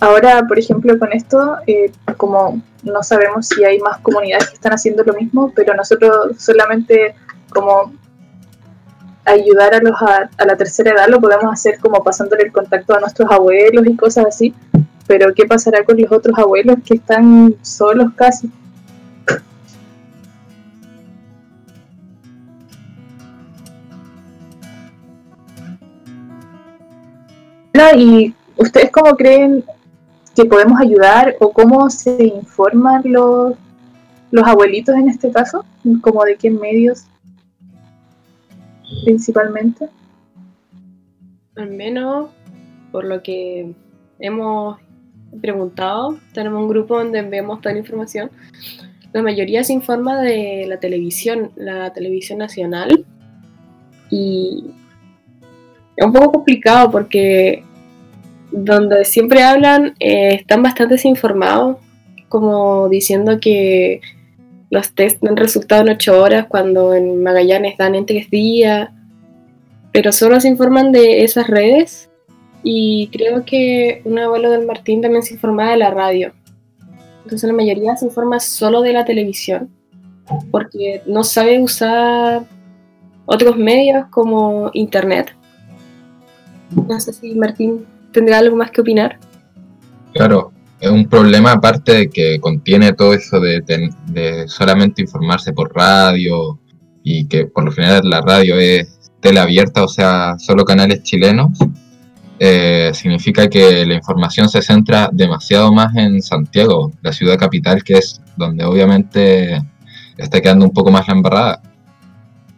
ahora, por ejemplo, con esto, eh, como no sabemos si hay más comunidades que están haciendo lo mismo, pero nosotros solamente como ayudar a los a, la tercera edad lo podemos hacer como pasándole el contacto a nuestros abuelos y cosas así. Pero ¿qué pasará con los otros abuelos que están solos casi? ¿Y ustedes cómo creen que podemos ayudar o cómo se informan los, los abuelitos en este caso? ¿Como de qué medios principalmente? Al menos por lo que hemos preguntado, tenemos un grupo donde enviamos toda la información. La mayoría se informa de la televisión, la televisión nacional. Y es un poco complicado porque donde siempre hablan eh, están bastante desinformados, como diciendo que los test han resultado en 8 horas cuando en Magallanes dan en 3 días, pero solo se informan de esas redes y creo que un abuelo del Martín también se informaba de la radio. Entonces la mayoría se informa solo de la televisión porque no sabe usar otros medios como internet. No sé si Martín tendrá algo más que opinar. Claro, es un problema aparte de que contiene todo eso de, solamente informarse por radio y que por lo general la radio es tele abierta, o sea, solo canales chilenos, eh, significa que la información se centra demasiado más en Santiago, la ciudad capital, que es donde obviamente está quedando un poco más la embarrada,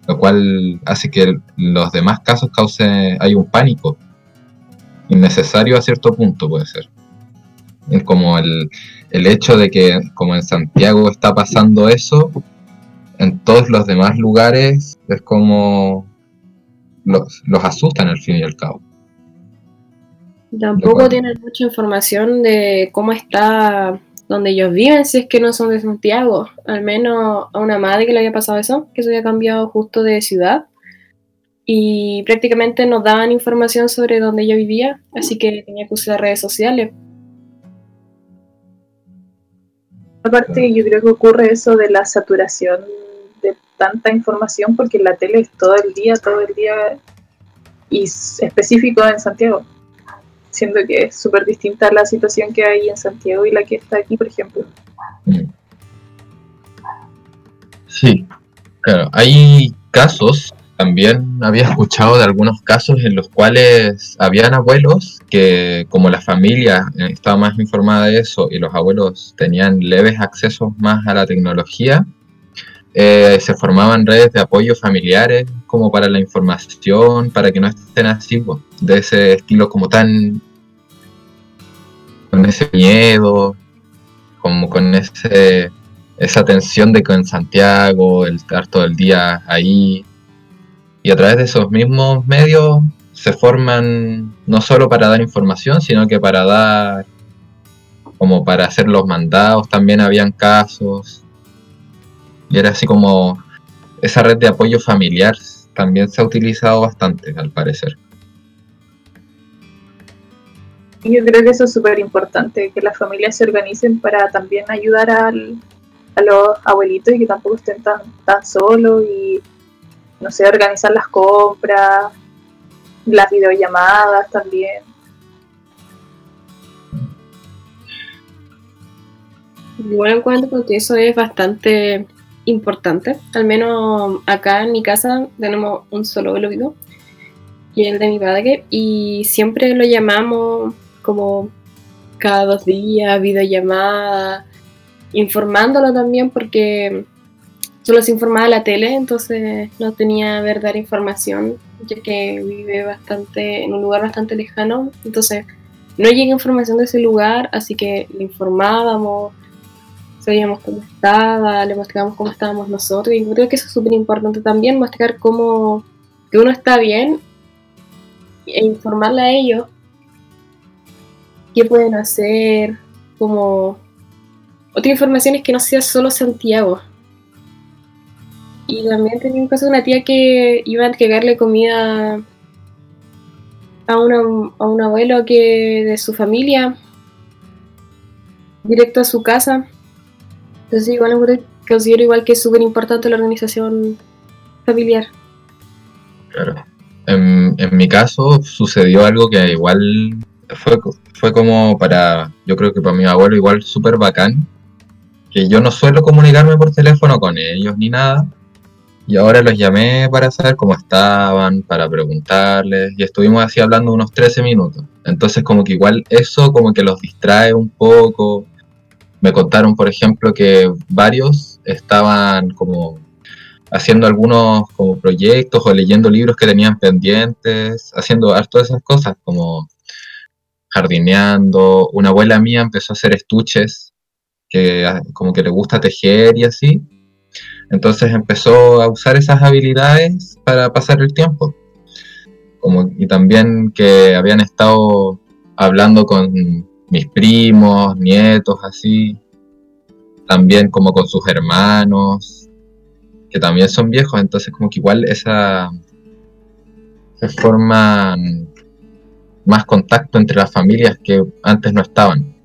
lo cual hace que los demás casos cause, hay un pánico innecesario a cierto punto puede ser como el, hecho de que como en Santiago está pasando eso, en todos los demás lugares es como los, los asustan al fin y al cabo. Tampoco tienen mucha información de cómo está donde ellos viven, si es que no son de Santiago. Al menos a una madre que le había pasado eso, que se había cambiado justo de ciudad. Y prácticamente nos daban información sobre dónde ella vivía, así que tenía que usar redes sociales Aparte, yo creo que ocurre eso de la saturación de tanta información porque la tele es todo el día, todo el día y específico en Santiago. Siendo que es súper distinta la situación que hay en Santiago y la que está aquí, por ejemplo. Sí, claro. Hay casos también había escuchado de algunos casos en los cuales habían abuelos que como la familia estaba más informada de eso y los abuelos tenían leves accesos más a la tecnología, eh, se formaban redes de apoyo familiares como para la información, para que no estén así, de ese estilo como tan con ese miedo, como con ese esa tensión de que en Santiago, el estar todo el día ahí, y a través de esos mismos medios se forman no solo para dar información, sino que para dar, como para hacer los mandados, también habían casos. Y era así como esa red de apoyo familiar también se ha utilizado bastante, al parecer. Yo creo que eso es súper importante, que las familias se organicen para también ayudar al, a los abuelitos y que tampoco estén tan, tan solos y no sé, organizar las compras, las videollamadas también. Bueno, encuentro que eso es bastante importante. Al menos acá en mi casa tenemos un solo vivo y el de mi padre y siempre lo llamamos como cada dos días, videollamada, informándolo también porque solo se informaba la tele, entonces no tenía verdadera información, ya que vive bastante en un lugar bastante lejano, entonces no llega información de ese lugar, así que le informábamos, sabíamos cómo estaba, le mostrábamos cómo estábamos nosotros, y creo que eso es súper importante también, mostrar cómo que uno está bien e informarle a ellos qué pueden hacer, como otra información es que no sea solo Santiago, y también tenía un caso de una tía que iba a entregarle comida a, un abuelo que de su familia, directo a su casa. Entonces igual considero igual que es súper importante la organización familiar. Claro. En, en, mi caso sucedió algo que igual fue, fue como para, yo creo que para mi abuelo igual súper bacán, que yo no suelo comunicarme por teléfono con ellos ni nada, y ahora los llamé para saber cómo estaban, para preguntarles, y estuvimos así hablando unos 13 minutos. Entonces como que igual eso como que los distrae un poco. Me contaron, por ejemplo, que varios estaban como haciendo algunos como proyectos o leyendo libros que tenían pendientes, haciendo todas esas cosas como jardineando. Una abuela mía empezó a hacer estuches que ah, como que le gusta tejer y así entonces empezó a usar esas habilidades para pasar el tiempo. Como, y también que habían estado hablando con mis primos, nietos, así. También como con sus hermanos, que también son viejos. Entonces como que igual esa se forman más contacto entre las familias que antes no estaban.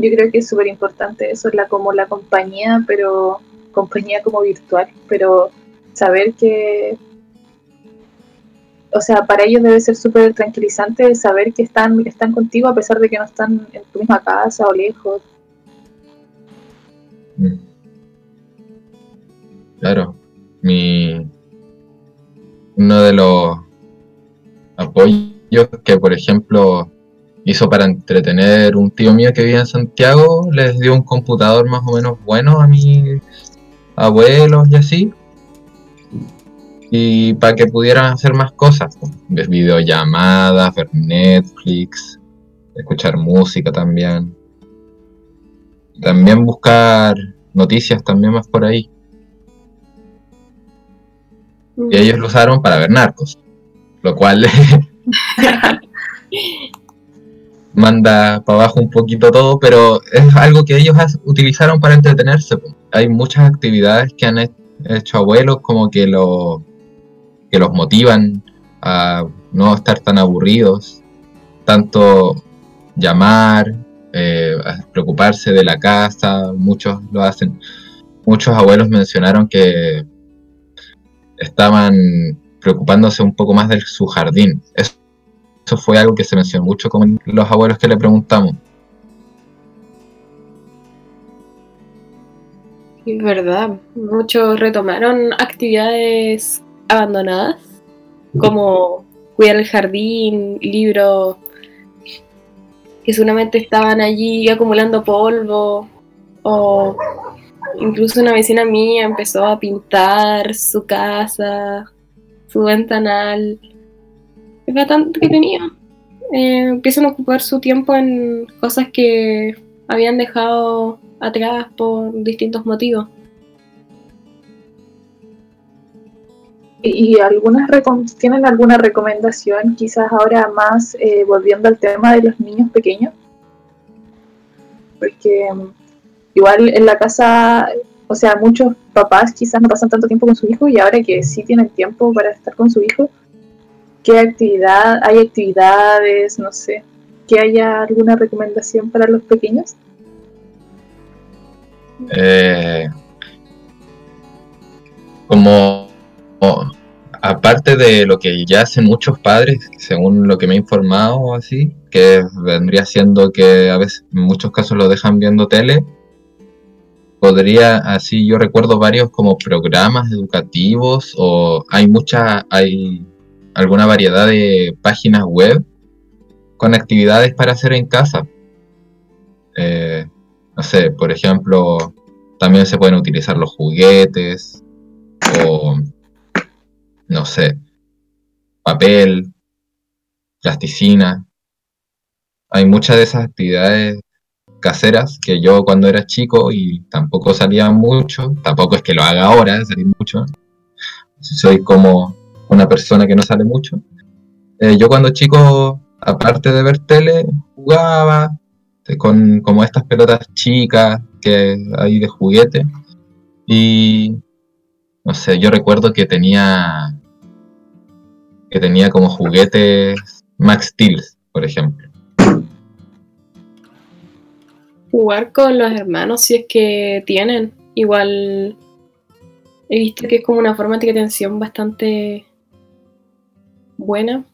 Yo creo que es súper importante eso, la, como la compañía, pero compañía como virtual, pero saber que, o sea, para ellos debe ser súper tranquilizante saber que están, están contigo a pesar de que no están en tu misma casa o lejos. Mm. Claro, mi uno de los apoyos que, por ejemplo, hizo para entretener un tío mío que vive en Santiago, les dio un computador más o menos bueno a mis abuelos y así. Y para que pudieran hacer más cosas, ver videollamadas, ver Netflix, escuchar música también. También buscar noticias también más por ahí. Y ellos lo usaron para ver narcos, lo cual manda para abajo un poquito todo, pero es algo que ellos utilizaron para entretenerse. Hay muchas actividades que han hecho abuelos como que, lo, que los motivan a no estar tan aburridos, tanto llamar, eh, preocuparse de la casa, muchos lo hacen. Muchos abuelos mencionaron que estaban preocupándose un poco más de su jardín. Fue algo que se mencionó mucho con los abuelos que le preguntamos. Es verdad, muchos retomaron actividades abandonadas, como cuidar el jardín, libros que solamente estaban allí acumulando polvo, o incluso una vecina mía empezó a pintar su casa, su ventanal, es bastante que tenía. Eh, empiezan a ocupar su tiempo en cosas que habían dejado atrás por distintos motivos. ¿Y algunas tienen alguna recomendación, quizás ahora más eh, volviendo al tema de los niños pequeños? Porque mm, igual en la casa, o sea, muchos papás quizás no pasan tanto tiempo con su hijo y ahora que sí tienen tiempo para estar con su hijo, qué actividad, hay actividades, no sé, que haya alguna recomendación para los pequeños. Eh, como aparte de lo que ya hacen muchos padres, según lo que me he informado así, que vendría siendo que a veces en muchos casos lo dejan viendo tele, podría así yo recuerdo varios como programas educativos o hay muchas hay alguna variedad de páginas web con actividades para hacer en casa. Eh, no sé, por ejemplo, también se pueden utilizar los juguetes o, no sé, papel, plasticina. Hay muchas de esas actividades caseras que yo cuando era chico y tampoco salía mucho, tampoco es que lo haga ahora, salir mucho. Soy como una persona que no sale mucho. Eh, yo cuando chico, aparte de ver tele, jugaba con como estas pelotas chicas que hay de juguete. Y no sé, yo recuerdo que tenía que tenía como juguetes Max Steel, por ejemplo. Jugar con los hermanos si es que tienen. Igual he visto que es como una forma de atención bastante buena.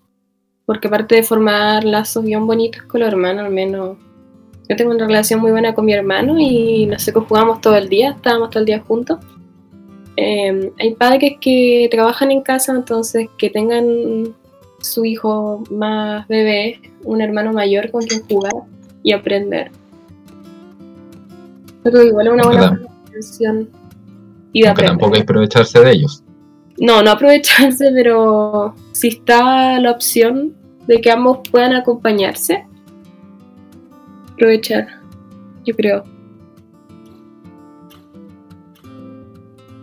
Porque aparte de formar lazos bien bonitos con los hermanos, al menos yo tengo una relación muy buena con mi hermano y no sé, que jugamos todo el día, estábamos todo el día juntos. Em, hay padres que trabajan en casa, entonces que tengan su hijo más bebé, un hermano mayor con quien jugar y aprender. Pero igual es una buena atención y de aprender. tampoco hay aprovecharse de ellos. No, no aprovecharse, pero si está la opción de que ambos puedan acompañarse, aprovechar, yo creo.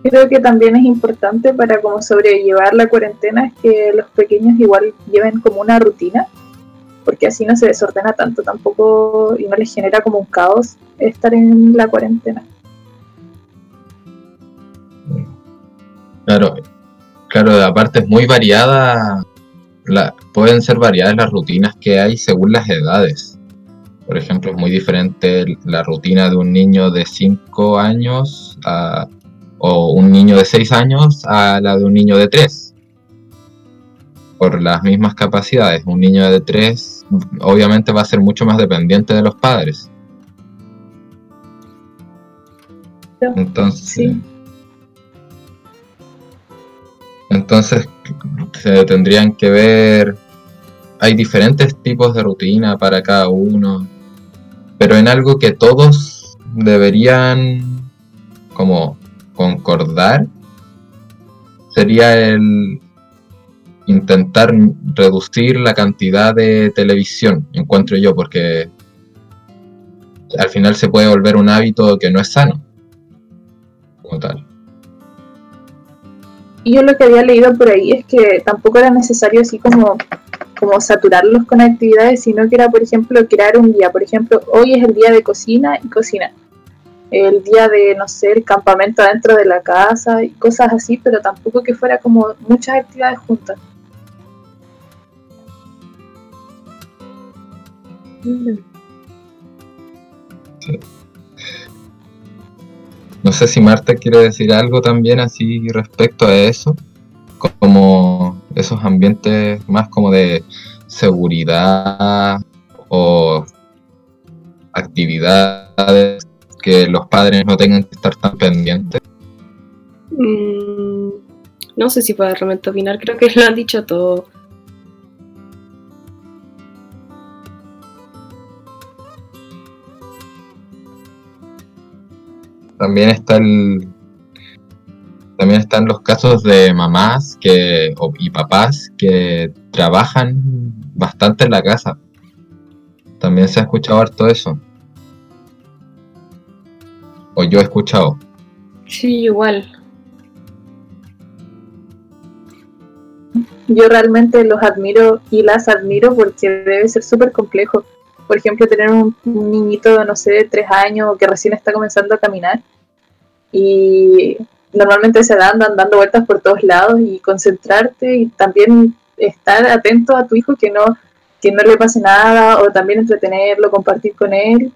Creo que también es importante para como sobrellevar la cuarentena es que los pequeños igual lleven como una rutina, porque así no se desordena tanto tampoco y no les genera como un caos estar en la cuarentena. Claro, claro, aparte es muy variada, la, pueden ser variadas las rutinas que hay según las edades. Por ejemplo, es muy diferente la rutina de un niño de 5 años a o un niño de 6 años a la de un niño de 3. Por las mismas capacidades. Un niño de 3 obviamente va a ser mucho más dependiente de los padres. Entonces, entonces se tendrían que ver, hay diferentes tipos de rutina para cada uno, pero en algo que todos deberían como concordar sería el intentar reducir la cantidad de televisión, encuentro yo, porque al final se puede volver un hábito que no es sano, como tal. Y yo lo que había leído por ahí es que tampoco era necesario así como, como saturarlos con actividades, sino que era, por ejemplo, crear un día. Por ejemplo, hoy es el día de cocina y cocina el día de, no sé, el campamento dentro de la casa y cosas así, pero tampoco que fuera como muchas actividades juntas. No sé si Marta quiere decir algo también así respecto a eso, como esos ambientes más como de seguridad o actividades que los padres no tengan que estar tan pendientes? Mm, no sé si puedo realmente opinar, creo que lo han dicho todo. También está el también están los casos de mamás que y papás que trabajan bastante en la casa. También se ha escuchado harto eso yo he escuchado. Sí, igual. Yo realmente los admiro y las admiro porque debe ser súper complejo. Por ejemplo, tener un, niñito, no sé, de tres años que recién está comenzando a caminar y normalmente se dan dando vueltas por todos lados y concentrarte y también estar atento a tu hijo que no que no le pase nada o también entretenerlo, compartir con él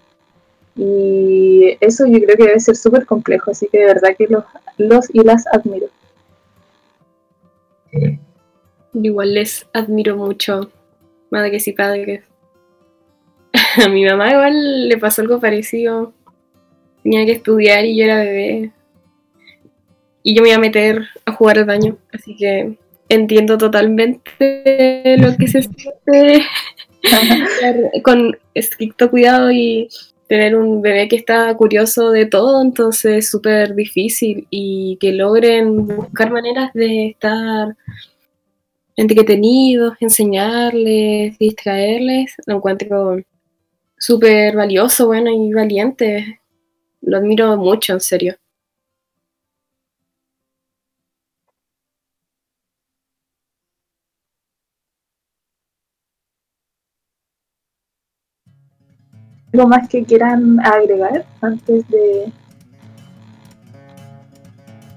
y eso yo creo que debe ser súper complejo, así que de verdad que los, los y las admiro. Igual les admiro mucho, madres y padres. A mi mamá igual le pasó algo parecido. Tenía que estudiar y yo era bebé. Y yo me iba a meter a jugar al baño. Así que entiendo totalmente lo que se siente con estricto cuidado y tener un bebé que está curioso de todo, entonces es súper difícil y que logren buscar maneras de estar entretenidos, enseñarles, distraerles, lo encuentro súper valioso, bueno y valiente. Lo admiro mucho, en serio. ¿Algo más que quieran agregar antes de...?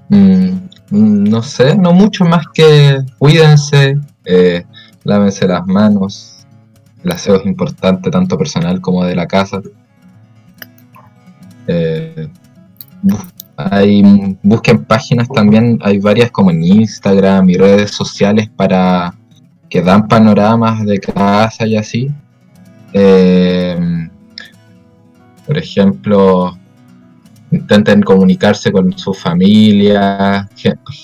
Mm, no sé, no mucho más que cuídense, eh, lávense las manos, el aseo es importante tanto personal como de la casa. Eh, hay, busquen páginas también, hay varias como en Instagram y redes sociales para que dan panoramas de casa y así. Eh, por ejemplo, intenten comunicarse con su familia.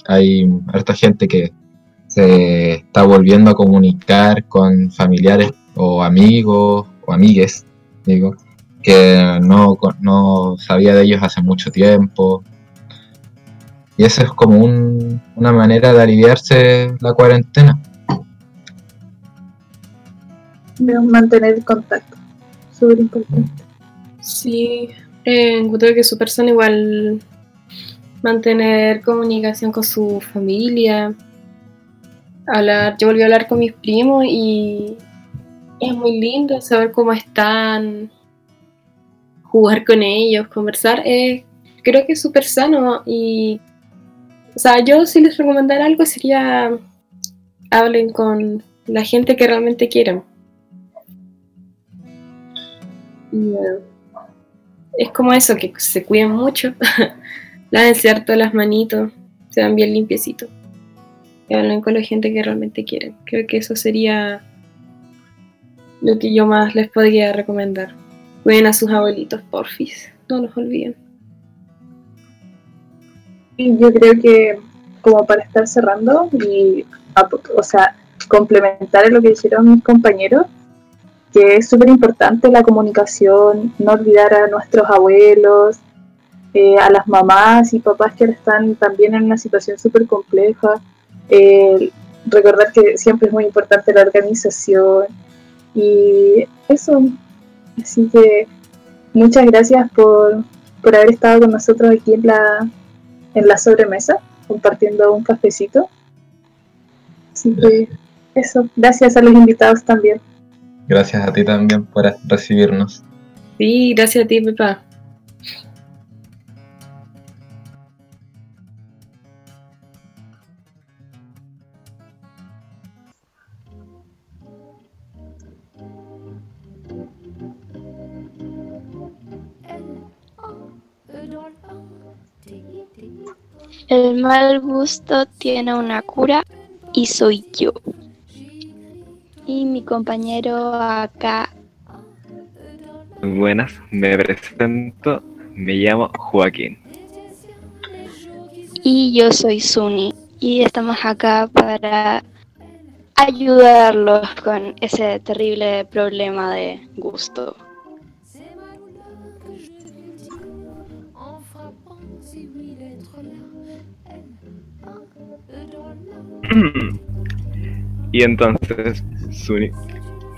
Hay harta gente que se está volviendo a comunicar con familiares o amigos o amigues, digo, que no, no sabía de ellos hace mucho tiempo. Y eso es como una manera de aliviarse la cuarentena. De mantener contacto, súper importante. Sí, eh, encuentro que su persona igual mantener comunicación con su familia, hablar, yo volví a hablar con mis primos y es muy lindo saber cómo están, jugar con ellos, conversar, eh, creo que es súper sano y, o sea, yo si les recomendara algo sería hablen con la gente que realmente quieran. Y, es como eso, que se cuiden mucho, lávense harto las manitos, sean bien limpiecitos. Y hablen con la gente que realmente quieren. Creo que eso sería lo que yo más les podría recomendar. Cuiden a sus abuelitos, porfis, no los olviden. Yo creo que como para estar cerrando y, o sea, complementar lo que hicieron mis compañeros, que es súper importante la comunicación, no olvidar a nuestros abuelos, eh, a las mamás y papás que están también en una situación súper compleja. Eh, recordar que siempre es muy importante la organización y eso. Así que muchas gracias por, por haber estado con nosotros aquí en la, en la sobremesa, compartiendo un cafecito. Así que eso, gracias a los invitados también. Gracias a ti también por recibirnos. Sí, gracias a ti, papá. El mal gusto tiene una cura y soy yo. Y mi compañero acá. Buenas, me presento, me llamo Joaquín. Y yo soy Suni. Y estamos acá para ayudarlos con ese terrible problema de gusto. Y entonces, Suni,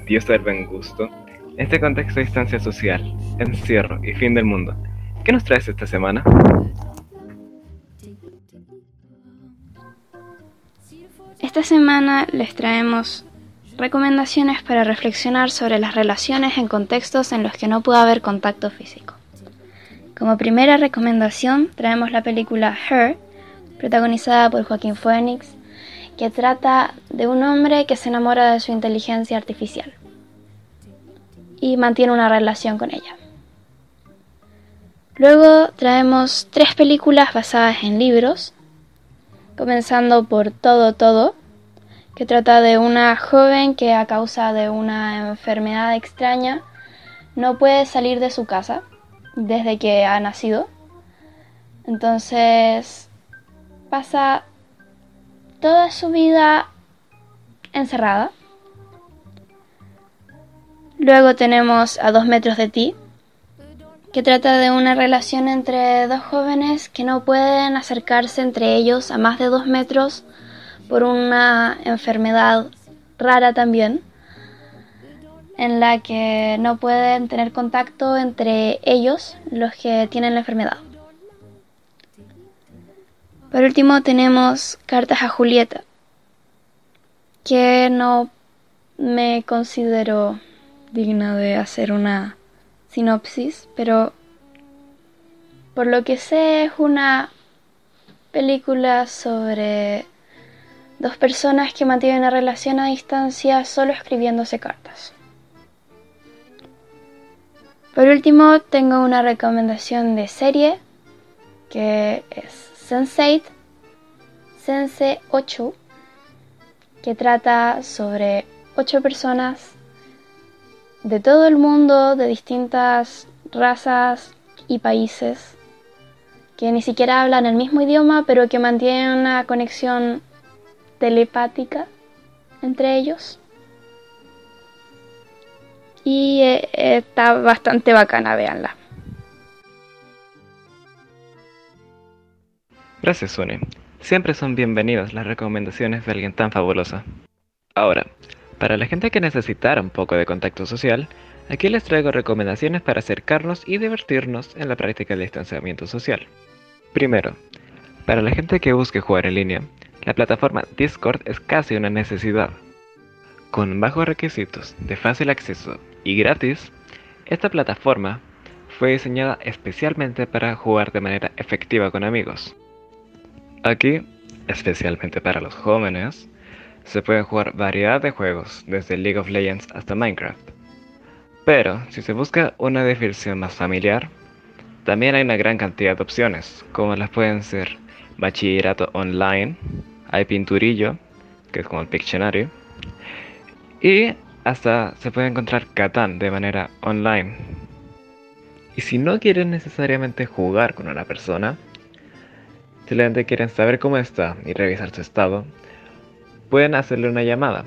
Dios del buen gusto, en este contexto de distancia social, encierro y fin del mundo, ¿qué nos traes esta semana? Esta semana les traemos recomendaciones para reflexionar sobre las relaciones en contextos en los que no puede haber contacto físico. Como primera recomendación traemos la película Her, protagonizada por Joaquín Phoenix, que trata de un hombre que se enamora de su inteligencia artificial y mantiene una relación con ella. Luego traemos tres películas basadas en libros, comenzando por Todo Todo, que trata de una joven que a causa de una enfermedad extraña no puede salir de su casa desde que ha nacido. Entonces pasa toda su vida encerrada. Luego tenemos A dos metros de ti, que trata de una relación entre dos jóvenes que no pueden acercarse entre ellos a más de dos metros por una enfermedad rara también, en la que no pueden tener contacto entre ellos los que tienen la enfermedad. Por último tenemos Cartas a Julieta, que no me considero digna de hacer una sinopsis, pero por lo que sé es una película sobre Dos personas que mantienen una relación a distancia solo escribiéndose cartas. Por último, tengo una recomendación de serie que es Sense8, Sense 8, que trata sobre ocho personas de todo el mundo, de distintas razas y países, que ni siquiera hablan el mismo idioma, pero que mantienen una conexión telepática entre ellos. Y eh, está bastante bacana, véanla. Gracias, Sony. Siempre son bienvenidas las recomendaciones de alguien tan fabulosa. Ahora, para la gente que necesitara un poco de contacto social, aquí les traigo recomendaciones para acercarnos y divertirnos en la práctica del distanciamiento social. Primero, para la gente que busque jugar en línea, la plataforma Discord es casi una necesidad. Con bajos requisitos, de fácil acceso y gratis, esta plataforma fue diseñada especialmente para jugar de manera efectiva con amigos. Aquí, especialmente para los jóvenes, se pueden jugar variedad de juegos, desde League of Legends hasta Minecraft. Pero, si se busca una diversión más familiar, también hay una gran cantidad de opciones, como las pueden ser bachillerato online, hay pinturillo, que es como el Pictionary, y hasta se puede encontrar Catán de manera online. Y si no quieren necesariamente jugar con una persona, simplemente quieren saber cómo está y revisar su estado, pueden hacerle una llamada.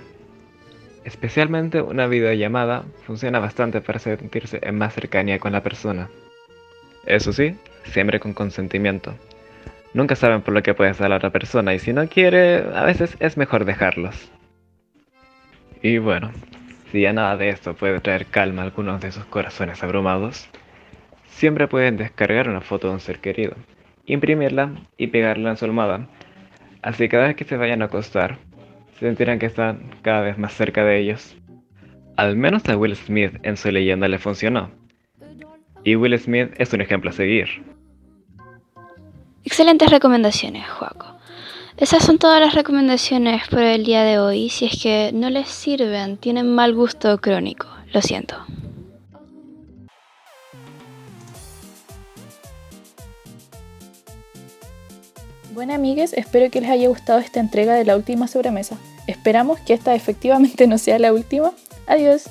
Especialmente una videollamada funciona bastante para sentirse en más cercanía con la persona. Eso sí, siempre con consentimiento. Nunca saben por lo que puede estar la otra persona y si no quiere, a veces es mejor dejarlos. Y bueno, si ya nada de esto puede traer calma a algunos de sus corazones abrumados, siempre pueden descargar una foto de un ser querido, imprimirla y pegarla en su almohada. Así cada vez que se vayan a acostar, sentirán que están cada vez más cerca de ellos. Al menos a Will Smith en su leyenda le funcionó. Y Will Smith es un ejemplo a seguir. Excelentes recomendaciones, Joaco. Esas son todas las recomendaciones por el día de hoy. Si es que no les sirven, tienen mal gusto crónico. Lo siento. Bueno, amigues, espero que les haya gustado esta entrega de la última sobremesa. Esperamos que esta efectivamente no sea la última. Adiós.